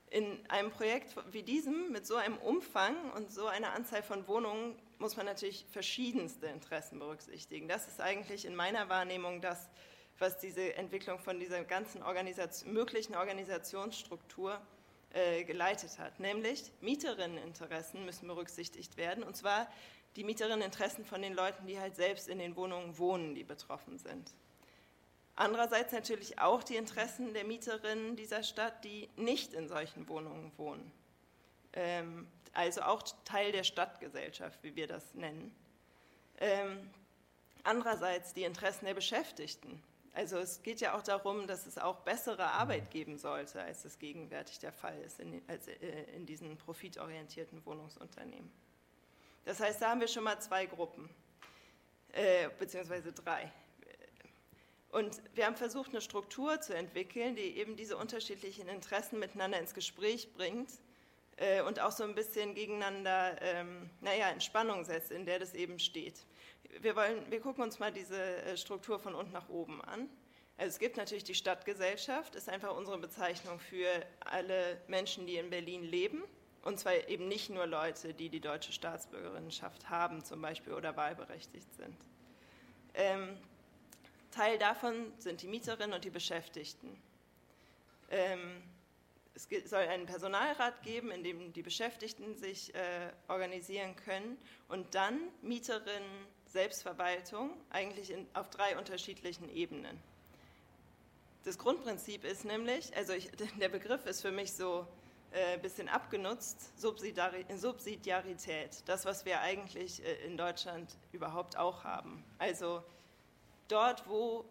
In einem Projekt wie diesem, mit so einem Umfang und so einer Anzahl von Wohnungen, muss man natürlich verschiedenste Interessen berücksichtigen. Das ist eigentlich in meiner Wahrnehmung das, was diese Entwicklung von dieser ganzen Organisation, möglichen Organisationsstruktur äh, geleitet hat. Nämlich Mieterinneninteressen müssen berücksichtigt werden. Und zwar die Mieterinneninteressen von den Leuten, die halt selbst in den Wohnungen wohnen, die betroffen sind. Andererseits natürlich auch die Interessen der Mieterinnen dieser Stadt, die nicht in solchen Wohnungen wohnen. Ähm, also auch Teil der Stadtgesellschaft, wie wir das nennen. Ähm, andererseits die Interessen der Beschäftigten, also es geht ja auch darum, dass es auch bessere Arbeit geben sollte, als es gegenwärtig der Fall ist in, als, äh, in diesen profitorientierten Wohnungsunternehmen. Das heißt, da haben wir schon mal zwei Gruppen, äh, beziehungsweise drei. Und wir haben versucht, eine Struktur zu entwickeln, die eben diese unterschiedlichen Interessen miteinander ins Gespräch bringt äh, und auch so ein bisschen gegeneinander, ähm, naja, in Spannung setzt, in der das eben steht wir, wollen, wir gucken uns mal diese äh, Struktur von unten nach oben an. Also es gibt natürlich die Stadtgesellschaft, ist einfach unsere Bezeichnung für alle Menschen, die in Berlin leben. Und zwar eben nicht nur Leute, die die deutsche Staatsbürgerinnenschaft haben zum Beispiel oder wahlberechtigt sind. Ähm, Teil davon sind die Mieterinnen und die Beschäftigten. Ähm, es soll einen Personalrat geben, in dem die Beschäftigten sich äh, organisieren können und dann Mieterinnen, Selbstverwaltung eigentlich in, auf drei unterschiedlichen Ebenen. Das Grundprinzip ist nämlich, also ich, [LAUGHS] der Begriff ist für mich so ein äh, bisschen abgenutzt, Subsidiarität, das, was wir eigentlich äh, in Deutschland überhaupt auch haben. Also dort, wo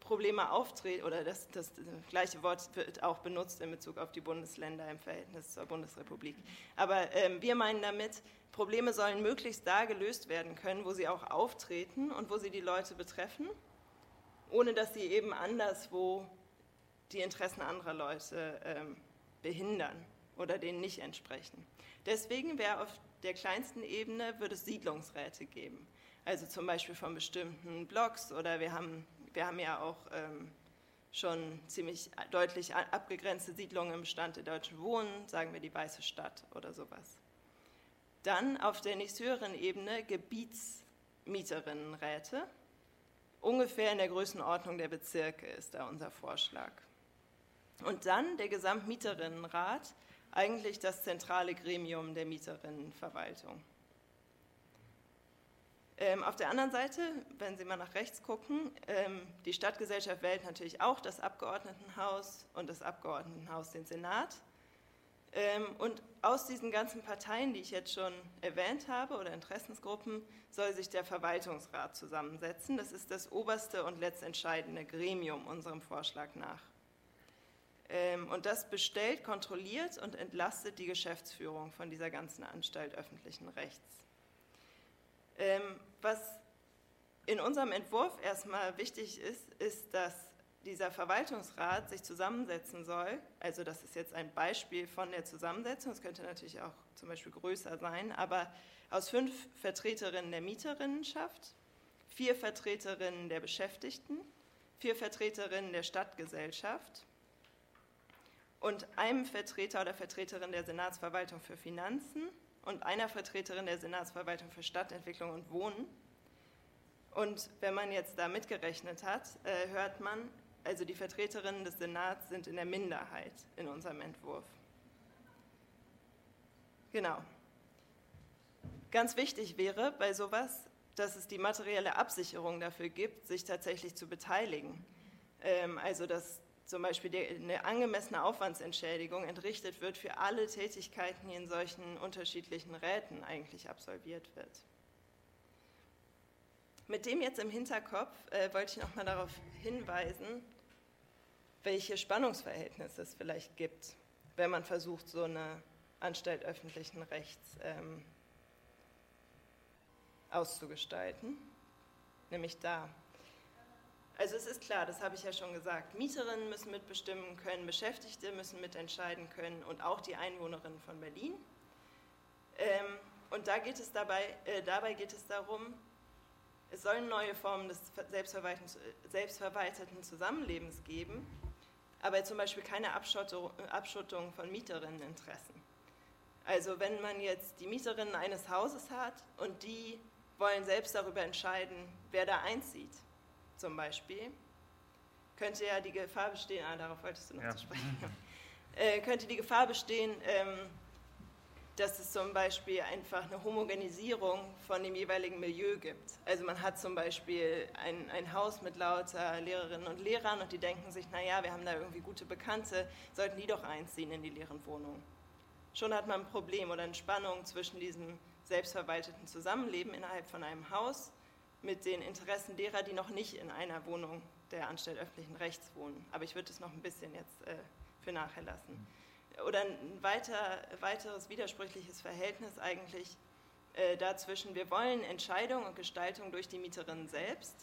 Probleme auftreten, oder das, das, gleiche Wort wird auch benutzt in Bezug auf die Bundesländer im Verhältnis zur Bundesrepublik. Aber ähm, wir meinen damit, Probleme sollen möglichst da gelöst werden können, wo sie auch auftreten und wo sie die Leute betreffen, ohne dass sie eben anderswo die Interessen anderer Leute ähm, behindern oder denen nicht entsprechen. Deswegen wäre auf der kleinsten Ebene würde es Siedlungsräte geben. Also zum Beispiel von bestimmten Blocks oder wir haben wir haben ja auch ähm, schon ziemlich deutlich abgegrenzte Siedlungen im Bestand der Deutschen Wohnen, sagen wir die Weiße Stadt oder sowas. Dann auf der nächsthöheren Ebene Gebietsmieterinnenräte. Ungefähr in der Größenordnung der Bezirke ist da unser Vorschlag. Und dann der Gesamtmieterinnenrat, eigentlich das zentrale Gremium der Mieterinnenverwaltung. Ähm, auf der anderen Seite, wenn Sie mal nach rechts gucken, ähm, die Stadtgesellschaft wählt natürlich auch das Abgeordnetenhaus und das Abgeordnetenhaus den Senat. Ähm, und aus diesen ganzen Parteien, die ich jetzt schon erwähnt habe, oder Interessensgruppen, soll sich der Verwaltungsrat zusammensetzen. Das ist das oberste und letztentscheidende Gremium unserem Vorschlag nach. Ähm, und das bestellt, kontrolliert und entlastet die Geschäftsführung von dieser ganzen Anstalt öffentlichen Rechts. Ähm, was in unserem Entwurf erstmal wichtig ist, ist, dass dieser Verwaltungsrat sich zusammensetzen soll. Also das ist jetzt ein Beispiel von der Zusammensetzung. Es könnte natürlich auch zum Beispiel größer sein, aber aus fünf Vertreterinnen der Mieterinnenschaft, vier Vertreterinnen der Beschäftigten, vier Vertreterinnen der Stadtgesellschaft und einem Vertreter oder Vertreterin der Senatsverwaltung für Finanzen und einer Vertreterin der Senatsverwaltung für Stadtentwicklung und Wohnen. Und wenn man jetzt da mitgerechnet hat, äh, hört man, also die Vertreterinnen des Senats sind in der Minderheit in unserem Entwurf. Genau. Ganz wichtig wäre bei sowas, dass es die materielle Absicherung dafür gibt, sich tatsächlich zu beteiligen. Ähm, also dass zum Beispiel eine angemessene Aufwandsentschädigung entrichtet wird für alle Tätigkeiten, die in solchen unterschiedlichen Räten eigentlich absolviert wird. Mit dem jetzt im Hinterkopf äh, wollte ich nochmal darauf hinweisen, welche Spannungsverhältnisse es vielleicht gibt, wenn man versucht, so eine Anstalt öffentlichen Rechts ähm, auszugestalten, nämlich da. Also es ist klar, das habe ich ja schon gesagt, Mieterinnen müssen mitbestimmen können, Beschäftigte müssen mitentscheiden können und auch die Einwohnerinnen von Berlin. Ähm, und da geht es dabei, äh, dabei geht es darum, es sollen neue Formen des selbstverwalteten Zusammenlebens geben, aber zum Beispiel keine Abschottung, Abschottung von Mieterinneninteressen. Also wenn man jetzt die Mieterinnen eines Hauses hat und die wollen selbst darüber entscheiden, wer da einzieht, zum Beispiel, könnte ja die Gefahr bestehen, ah, darauf wolltest du noch ja. zu sprechen, [LAUGHS] äh, könnte die Gefahr bestehen, ähm, dass es zum Beispiel einfach eine Homogenisierung von dem jeweiligen Milieu gibt. Also man hat zum Beispiel ein, ein Haus mit lauter Lehrerinnen und Lehrern und die denken sich, naja, wir haben da irgendwie gute Bekannte, sollten die doch einziehen in die leeren Wohnungen. Schon hat man ein Problem oder eine Spannung zwischen diesem selbstverwalteten Zusammenleben innerhalb von einem Haus mit den Interessen derer, die noch nicht in einer Wohnung der Anstalt öffentlichen Rechts wohnen. Aber ich würde es noch ein bisschen jetzt äh, für nachher lassen. Oder ein weiter, weiteres widersprüchliches Verhältnis eigentlich äh, dazwischen, wir wollen Entscheidung und Gestaltung durch die Mieterinnen selbst.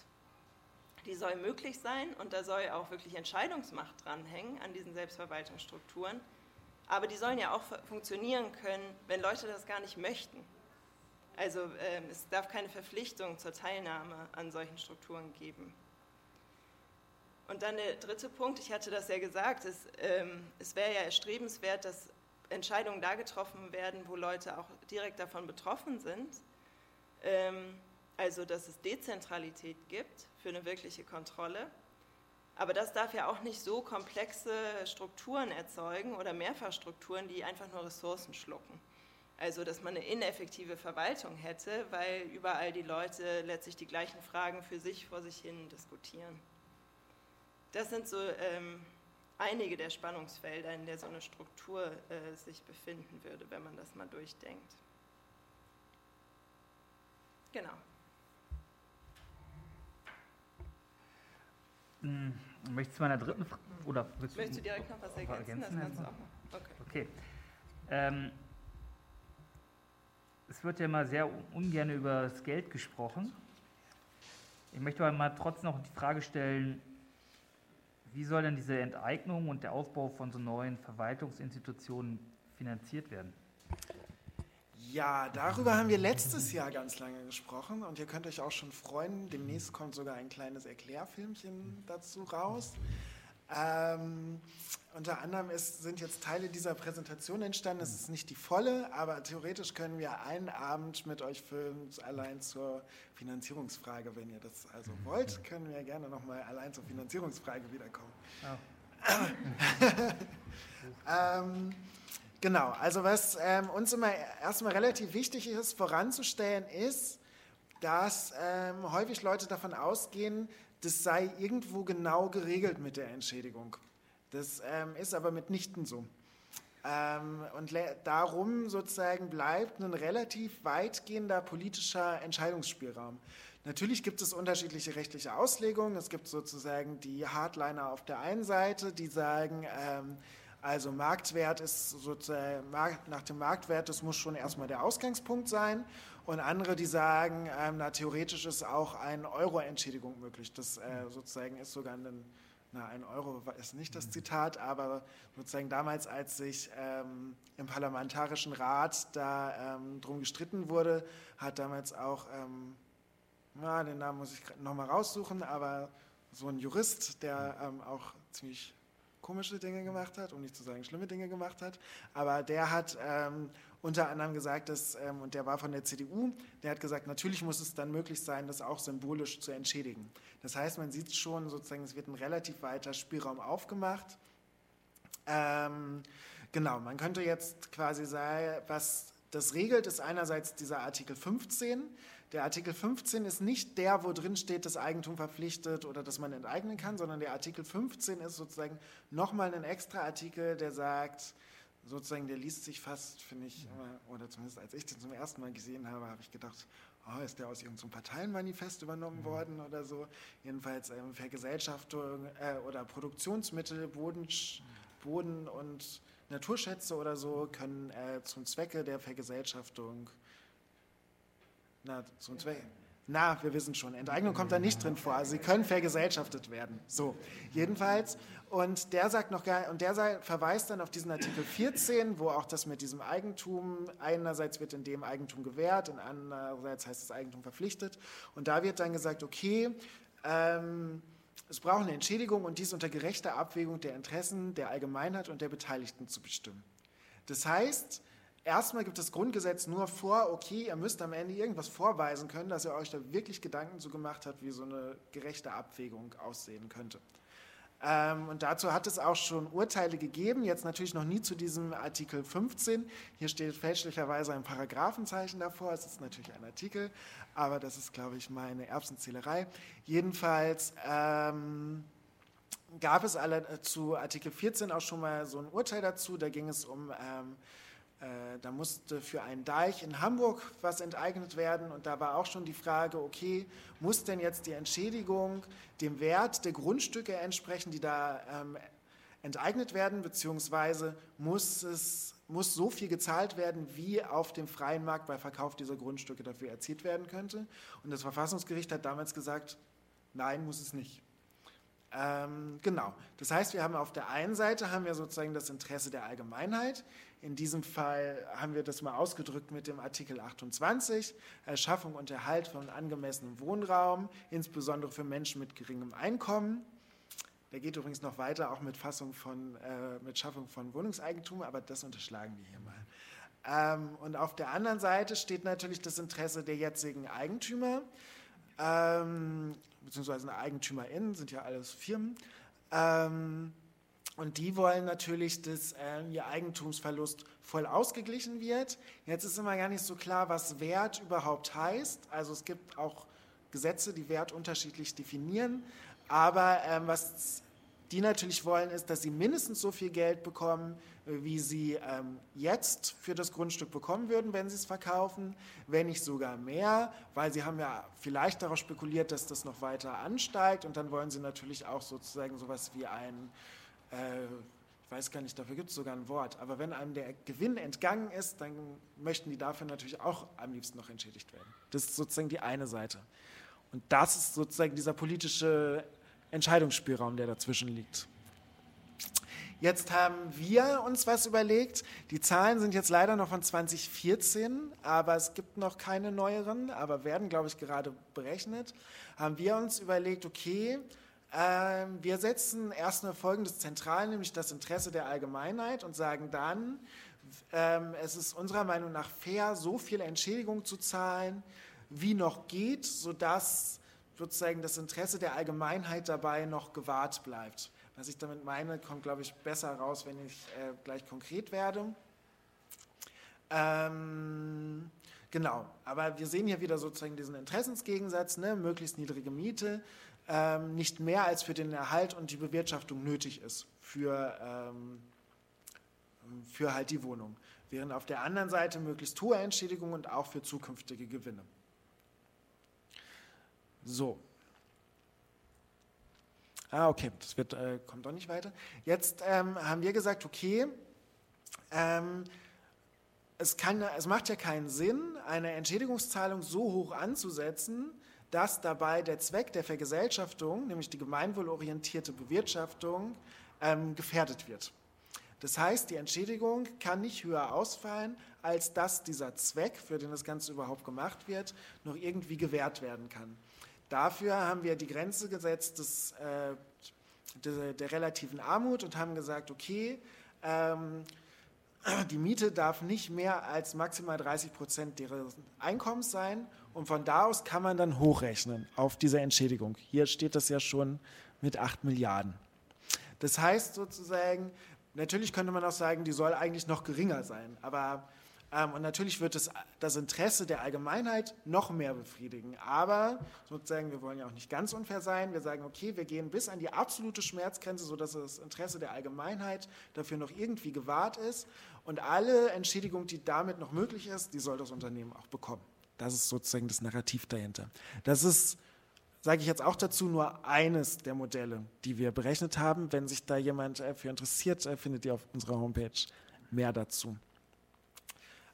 Die soll möglich sein und da soll auch wirklich Entscheidungsmacht dranhängen an diesen Selbstverwaltungsstrukturen. Aber die sollen ja auch funktionieren können, wenn Leute das gar nicht möchten. Also äh, es darf keine Verpflichtung zur Teilnahme an solchen Strukturen geben. Und dann der dritte Punkt, ich hatte das ja gesagt, es, ähm, es wäre ja erstrebenswert, dass Entscheidungen da getroffen werden, wo Leute auch direkt davon betroffen sind. Ähm, also dass es Dezentralität gibt für eine wirkliche Kontrolle. Aber das darf ja auch nicht so komplexe Strukturen erzeugen oder Mehrfachstrukturen, die einfach nur Ressourcen schlucken. Also, dass man eine ineffektive Verwaltung hätte, weil überall die Leute letztlich die gleichen Fragen für sich vor sich hin diskutieren. Das sind so ähm, einige der Spannungsfelder, in der so eine Struktur äh, sich befinden würde, wenn man das mal durchdenkt. Genau. Hm, möchtest du meiner dritten Frage oder Möchtest du direkt noch was ergänzen? ergänzen? Das kannst du auch noch. Okay. okay. Ähm, es wird ja immer sehr ungern über das Geld gesprochen. Ich möchte aber mal trotzdem noch die Frage stellen, wie soll denn diese Enteignung und der Aufbau von so neuen Verwaltungsinstitutionen finanziert werden? Ja, darüber haben wir letztes Jahr ganz lange gesprochen und ihr könnt euch auch schon freuen, demnächst kommt sogar ein kleines Erklärfilmchen dazu raus. Ähm, unter anderem ist, sind jetzt Teile dieser Präsentation entstanden. Es ist nicht die volle, aber theoretisch können wir einen Abend mit euch filmen, allein zur Finanzierungsfrage. Wenn ihr das also wollt, können wir gerne nochmal allein zur Finanzierungsfrage wiederkommen. Oh. [LAUGHS] ähm, genau, also was ähm, uns immer erstmal relativ wichtig ist, voranzustellen, ist, dass ähm, häufig Leute davon ausgehen, das sei irgendwo genau geregelt mit der Entschädigung. Das ähm, ist aber mitnichten so. Ähm, und darum sozusagen bleibt ein relativ weitgehender politischer Entscheidungsspielraum. Natürlich gibt es unterschiedliche rechtliche Auslegungen. Es gibt sozusagen die Hardliner auf der einen Seite, die sagen, ähm, also Marktwert ist sozusagen nach dem Marktwert, das muss schon erstmal der Ausgangspunkt sein. Und andere, die sagen, ähm, na, theoretisch ist auch eine Euro-Entschädigung möglich. Das äh, sozusagen ist sogar ein na, ein Euro ist nicht das Zitat, aber sozusagen damals, als sich ähm, im Parlamentarischen Rat da ähm, drum gestritten wurde, hat damals auch, ähm, na, den Namen muss ich nochmal raussuchen, aber so ein Jurist, der ähm, auch ziemlich komische Dinge gemacht hat, um nicht zu sagen schlimme Dinge gemacht hat, aber der hat ähm, unter anderem gesagt, dass, ähm, und der war von der CDU, der hat gesagt, natürlich muss es dann möglich sein, das auch symbolisch zu entschädigen. Das heißt, man sieht schon, sozusagen, es wird ein relativ weiter Spielraum aufgemacht. Ähm, genau, man könnte jetzt quasi sagen, was das regelt, ist einerseits dieser Artikel 15. Der Artikel 15 ist nicht der, wo drin steht, dass Eigentum verpflichtet oder dass man enteignen kann, sondern der Artikel 15 ist sozusagen nochmal ein extra Artikel, der sagt, sozusagen, der liest sich fast, finde ich, oder zumindest als ich den zum ersten Mal gesehen habe, habe ich gedacht, oh, ist der aus irgendeinem Parteienmanifest übernommen mhm. worden oder so. Jedenfalls ähm, Vergesellschaftung äh, oder Produktionsmittel, Boden, Boden und Naturschätze oder so können äh, zum Zwecke der Vergesellschaftung, na, zum Zwecke, na, wir wissen schon, Enteignung kommt da nicht drin vor. Also sie können vergesellschaftet werden. So, jedenfalls. Und der sagt noch gar, und der verweist dann auf diesen Artikel 14, wo auch das mit diesem Eigentum, einerseits wird in dem Eigentum gewährt, und andererseits heißt das Eigentum verpflichtet. Und da wird dann gesagt, okay, ähm, es braucht eine Entschädigung und dies unter gerechter Abwägung der Interessen der Allgemeinheit und der Beteiligten zu bestimmen. Das heißt, erstmal gibt das Grundgesetz nur vor, okay, ihr müsst am Ende irgendwas vorweisen können, dass ihr euch da wirklich Gedanken zu gemacht habt, wie so eine gerechte Abwägung aussehen könnte. Ähm, und dazu hat es auch schon Urteile gegeben, jetzt natürlich noch nie zu diesem Artikel 15. Hier steht fälschlicherweise ein Paragraphenzeichen davor, es ist natürlich ein Artikel, aber das ist, glaube ich, meine Erbsenzählerei. Jedenfalls ähm, gab es alle, äh, zu Artikel 14 auch schon mal so ein Urteil dazu, da ging es um... Ähm, äh, da musste für einen Deich in Hamburg was enteignet werden und da war auch schon die Frage, okay, muss denn jetzt die Entschädigung dem Wert der Grundstücke entsprechen, die da ähm, enteignet werden, beziehungsweise muss, es, muss so viel gezahlt werden, wie auf dem freien Markt bei Verkauf dieser Grundstücke dafür erzielt werden könnte. Und das Verfassungsgericht hat damals gesagt, nein, muss es nicht. Ähm, genau. Das heißt, wir haben auf der einen Seite haben wir sozusagen das Interesse der Allgemeinheit. In diesem Fall haben wir das mal ausgedrückt mit dem Artikel 28, Erschaffung und Erhalt von angemessenem Wohnraum, insbesondere für Menschen mit geringem Einkommen. Der geht übrigens noch weiter, auch mit, Fassung von, äh, mit Schaffung von Wohnungseigentum, aber das unterschlagen wir hier mal. Ähm, und auf der anderen Seite steht natürlich das Interesse der jetzigen Eigentümer. Ähm, beziehungsweise eine Eigentümerin, sind ja alles Firmen. Ähm, und die wollen natürlich, dass äh, ihr Eigentumsverlust voll ausgeglichen wird. Jetzt ist immer gar nicht so klar, was Wert überhaupt heißt. Also es gibt auch Gesetze, die Wert unterschiedlich definieren. Aber ähm, was die natürlich wollen, ist, dass sie mindestens so viel Geld bekommen, wie sie ähm, jetzt für das Grundstück bekommen würden, wenn sie es verkaufen, wenn nicht sogar mehr, weil sie haben ja vielleicht darauf spekuliert, dass das noch weiter ansteigt und dann wollen sie natürlich auch sozusagen sowas wie ein, äh, ich weiß gar nicht, dafür gibt es sogar ein Wort, aber wenn einem der Gewinn entgangen ist, dann möchten die dafür natürlich auch am liebsten noch entschädigt werden. Das ist sozusagen die eine Seite. Und das ist sozusagen dieser politische Entscheidungsspielraum, der dazwischen liegt. Jetzt haben wir uns was überlegt. Die Zahlen sind jetzt leider noch von 2014, aber es gibt noch keine neueren, aber werden, glaube ich, gerade berechnet. Haben wir uns überlegt, okay, äh, wir setzen erst eine folgendes zentral, nämlich das Interesse der Allgemeinheit und sagen dann, äh, es ist unserer Meinung nach fair, so viel Entschädigung zu zahlen, wie noch geht, sodass sozusagen das Interesse der Allgemeinheit dabei noch gewahrt bleibt. Was ich damit meine, kommt, glaube ich, besser raus, wenn ich äh, gleich konkret werde. Ähm, genau, aber wir sehen hier wieder sozusagen diesen Interessensgegensatz, ne? möglichst niedrige Miete, ähm, nicht mehr als für den Erhalt und die Bewirtschaftung nötig ist für, ähm, für halt die Wohnung. Während auf der anderen Seite möglichst hohe Entschädigung und auch für zukünftige Gewinne. So. Ah, okay, das wird, äh, kommt doch nicht weiter. Jetzt ähm, haben wir gesagt, okay, ähm, es, kann, es macht ja keinen Sinn, eine Entschädigungszahlung so hoch anzusetzen, dass dabei der Zweck der Vergesellschaftung, nämlich die gemeinwohlorientierte Bewirtschaftung, ähm, gefährdet wird. Das heißt, die Entschädigung kann nicht höher ausfallen, als dass dieser Zweck, für den das Ganze überhaupt gemacht wird, noch irgendwie gewährt werden kann. Dafür haben wir die Grenze gesetzt des, äh, der, der, relativen Armut und haben gesagt, okay, ähm, die Miete darf nicht mehr als maximal 30 Prozent ihres Einkommens sein und von da aus kann man dann hochrechnen auf diese Entschädigung. Hier steht das ja schon mit 8 Milliarden. Das heißt sozusagen, natürlich könnte man auch sagen, die soll eigentlich noch geringer sein, aber ähm, und natürlich wird es das Interesse der Allgemeinheit noch mehr befriedigen. Aber sozusagen, wir wollen ja auch nicht ganz unfair sein. Wir sagen, okay, wir gehen bis an die absolute Schmerzgrenze, sodass das Interesse der Allgemeinheit dafür noch irgendwie gewahrt ist. Und alle Entschädigung, die damit noch möglich ist, die soll das Unternehmen auch bekommen. Das ist sozusagen das Narrativ dahinter. Das ist sage ich jetzt auch dazu, nur eines der Modelle, die wir berechnet haben. Wenn sich da jemand äh, für interessiert, äh, findet ihr auf unserer Homepage mehr dazu.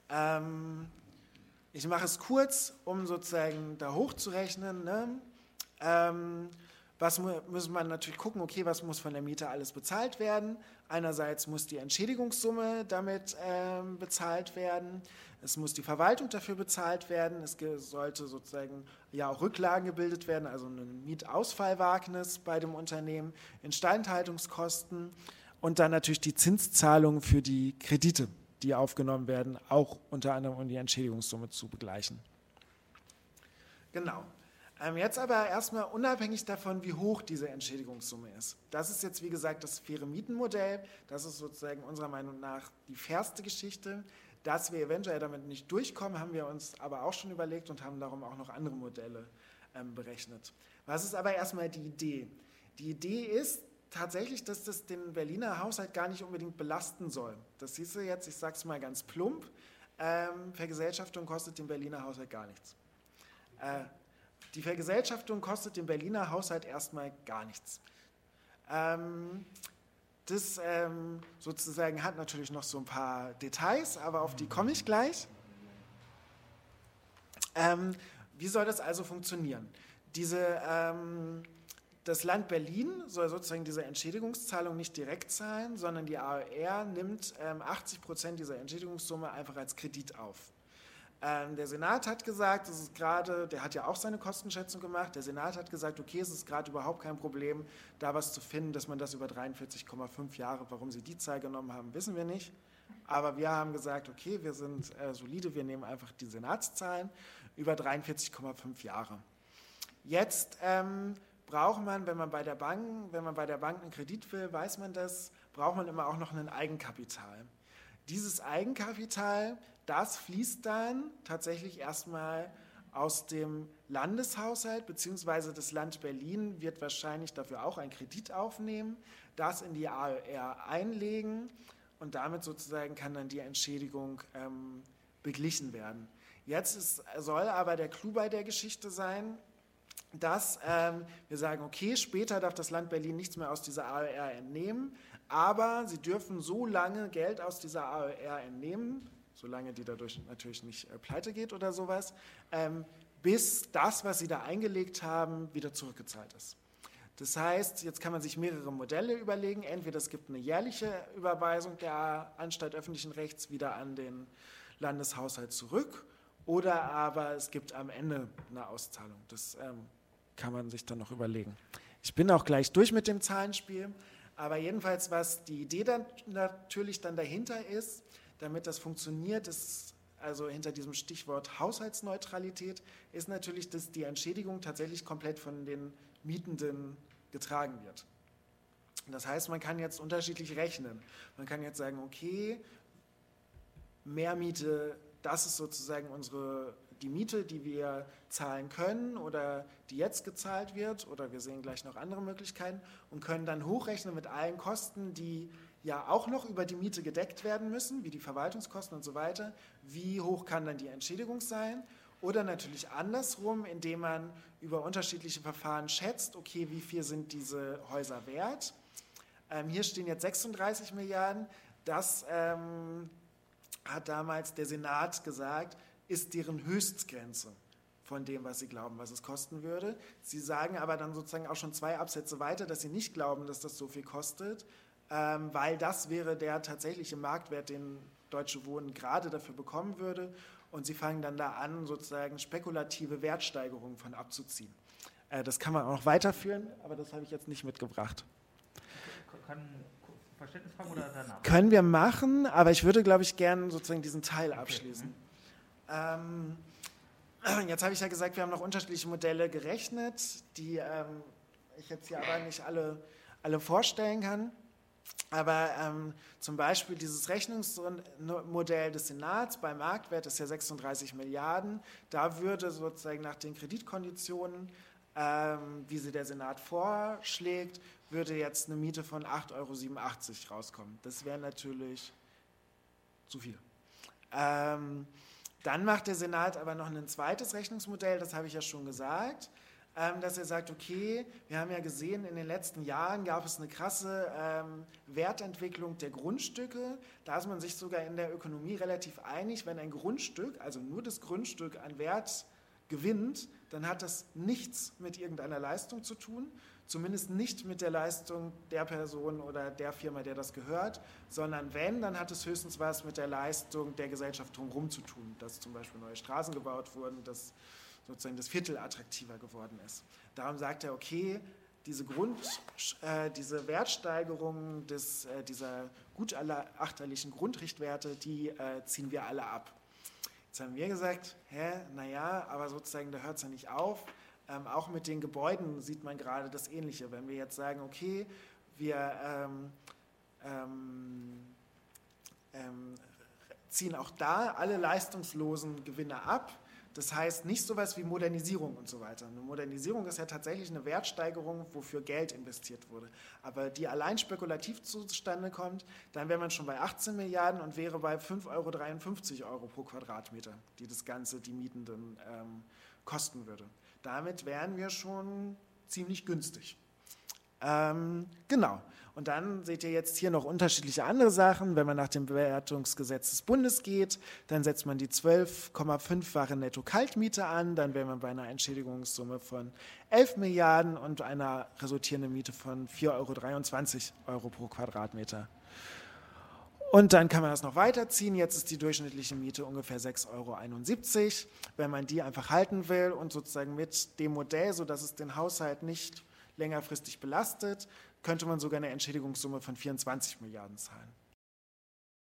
Ähm, ich mache es kurz, um sozusagen da hochzurechnen. Ne? Ähm, was muss man natürlich gucken, okay, was muss von der Miete alles bezahlt werden? Einerseits muss die Entschädigungssumme damit ähm, bezahlt werden, es muss die Verwaltung dafür bezahlt werden, es sollte sozusagen ja auch Rücklagen gebildet werden, also ein Mietausfallwagnis bei dem Unternehmen, Instandhaltungskosten und dann natürlich die Zinszahlungen für die Kredite, die aufgenommen werden, auch unter anderem um die Entschädigungssumme zu begleichen. Genau. Ähm, jetzt aber erstmal unabhängig davon, wie hoch diese Entschädigungssumme ist. Das ist jetzt, wie gesagt, das faire Mietenmodell. Das ist sozusagen unserer Meinung nach die fairste Geschichte. Dass wir eventuell damit nicht durchkommen, haben wir uns aber auch schon überlegt und haben darum auch noch andere Modelle ähm, berechnet. Was ist aber erstmal die Idee? Die Idee ist, tatsächlich, dass das den Berliner Haushalt gar nicht unbedingt belasten soll. Das du jetzt, ich sage es mal ganz plump, ähm, Vergesellschaftung kostet den Berliner Haushalt gar nichts. Äh, die Vergesellschaftung kostet den Berliner Haushalt erstmal gar nichts. Ähm, das ähm, sozusagen hat natürlich noch so ein paar Details, aber auf die komme ich gleich. Ähm, wie soll das also funktionieren? Diese ähm, das Land Berlin soll sozusagen diese Entschädigungszahlung nicht direkt zahlen, sondern die AOR nimmt ähm, 80 Prozent dieser Entschädigungssumme einfach als Kredit auf. Ähm, der Senat hat gesagt, das ist gerade, der hat ja auch seine Kostenschätzung gemacht, der Senat hat gesagt, okay, es ist gerade überhaupt kein Problem, da was zu finden, dass man das über 43,5 Jahre, warum sie die Zahl genommen haben, wissen wir nicht. Aber wir haben gesagt, okay, wir sind äh, solide, wir nehmen einfach die Senatszahlen über 43,5 Jahre. Jetzt ähm, braucht man, wenn man bei der Bank, wenn man bei der Bank einen Kredit will, weiß man das, braucht man immer auch noch ein Eigenkapital. Dieses Eigenkapital, das fließt dann tatsächlich erstmal aus dem Landeshaushalt, beziehungsweise das Land Berlin wird wahrscheinlich dafür auch einen Kredit aufnehmen, das in die AOR einlegen und damit sozusagen kann dann die Entschädigung ähm, beglichen werden. Jetzt ist, soll aber der Clou bei der Geschichte sein, dass ähm, wir sagen, okay, später darf das Land Berlin nichts mehr aus dieser AOR entnehmen, aber sie dürfen so lange Geld aus dieser AOR entnehmen, solange die dadurch natürlich nicht äh, pleite geht oder sowas, ähm, bis das, was sie da eingelegt haben, wieder zurückgezahlt ist. Das heißt, jetzt kann man sich mehrere Modelle überlegen. Entweder es gibt eine jährliche Überweisung der Anstalt öffentlichen Rechts wieder an den Landeshaushalt zurück oder aber es gibt am Ende eine Auszahlung. Das ähm, kann man sich dann noch überlegen. Ich bin auch gleich durch mit dem Zahlenspiel, aber jedenfalls, was die Idee dann natürlich dann dahinter ist, damit das funktioniert, ist also hinter diesem Stichwort Haushaltsneutralität, ist natürlich, dass die Entschädigung tatsächlich komplett von den Mietenden getragen wird. Das heißt, man kann jetzt unterschiedlich rechnen. Man kann jetzt sagen, okay, mehr Miete, das ist sozusagen unsere die Miete, die wir zahlen können oder die jetzt gezahlt wird, oder wir sehen gleich noch andere Möglichkeiten und können dann hochrechnen mit allen Kosten, die ja auch noch über die Miete gedeckt werden müssen, wie die Verwaltungskosten und so weiter. Wie hoch kann dann die Entschädigung sein? Oder natürlich andersrum, indem man über unterschiedliche Verfahren schätzt, okay, wie viel sind diese Häuser wert. Ähm, hier stehen jetzt 36 Milliarden. Das ähm, hat damals der Senat gesagt, ist deren Höchstgrenze von dem, was sie glauben, was es kosten würde. Sie sagen aber dann sozusagen auch schon zwei Absätze weiter, dass sie nicht glauben, dass das so viel kostet, ähm, weil das wäre der tatsächliche Marktwert, den Deutsche Wohnen gerade dafür bekommen würde. Und sie fangen dann da an, sozusagen spekulative Wertsteigerungen von abzuziehen. Äh, das kann man auch noch weiterführen, aber das habe ich jetzt nicht mitgebracht. Kann Verständnisfragen oder danach? Können wir machen, aber ich würde, glaube ich, gerne sozusagen diesen Teil abschließen. Okay. Mhm. Ähm, [CLEARS THROAT] jetzt habe ich ja gesagt, wir haben noch unterschiedliche Modelle gerechnet, die ähm, ich jetzt hier aber nicht alle, alle vorstellen kann. Aber ähm, zum Beispiel dieses Rechnungsmodell des Senats bei Marktwert ist ja 36 Milliarden. Da würde sozusagen nach den Kreditkonditionen, ähm, wie sie der Senat vorschlägt, würde jetzt eine Miete von 8,87 Euro rauskommen. Das wäre natürlich zu viel. Ähm, dann macht der Senat aber noch ein zweites Rechnungsmodell, das habe ich ja schon gesagt, dass er sagt, okay, wir haben ja gesehen, in den letzten Jahren gab es eine krasse ähm, Wertentwicklung der Grundstücke. Da ist man sich sogar in der Ökonomie relativ einig, wenn ein Grundstück, also nur das Grundstück an Wert gewinnt, dann hat das nichts mit irgendeiner Leistung zu tun, zumindest nicht mit der Leistung der Person oder der Firma, der das gehört, sondern wenn, dann hat es höchstens was mit der Leistung der Gesellschaft drumherum zu tun, dass zum Beispiel neue Straßen gebaut wurden, dass sozusagen das Viertel attraktiver geworden ist. Darum sagt er, okay, diese, Grund, äh, diese Wertsteigerung des, äh, dieser gutachterlichen Grundrichtwerte, die äh, ziehen wir alle ab. Jetzt haben wir gesagt, hä, naja, aber sozusagen, da hört es ja nicht auf. Ähm, auch mit den Gebäuden sieht man gerade das Ähnliche. Wenn wir jetzt sagen, okay, wir ähm, ähm, ähm ziehen auch da alle leistungslosen Gewinne ab, das heißt nicht so etwas wie Modernisierung und so weiter. Eine Modernisierung ist ja tatsächlich eine Wertsteigerung, wofür Geld investiert wurde. Aber die allein spekulativ zustande kommt, dann wäre man schon bei 18 Milliarden und wäre bei 5,53 Euro, Euro pro Quadratmeter, die das Ganze die Mietenden ähm, kosten würde. Damit wären wir schon ziemlich günstig. Ähm, genau. Und dann seht ihr jetzt hier noch unterschiedliche andere Sachen. Wenn man nach dem Bewertungsgesetz des Bundes geht, dann setzt man die 12,5-fache Netto-Kaltmiete an. Dann wäre man bei einer Entschädigungssumme von 11 Milliarden und einer resultierenden Miete von 4,23 Euro, pro Quadratmeter. Und dann kann man das noch weiterziehen. Jetzt ist die durchschnittliche Miete ungefähr 6,71 Euro. Wenn man die einfach halten will und sozusagen mit dem Modell, sodass es den Haushalt nicht längerfristig belastet, könnte man sogar eine Entschädigungssumme von 24 Milliarden zahlen.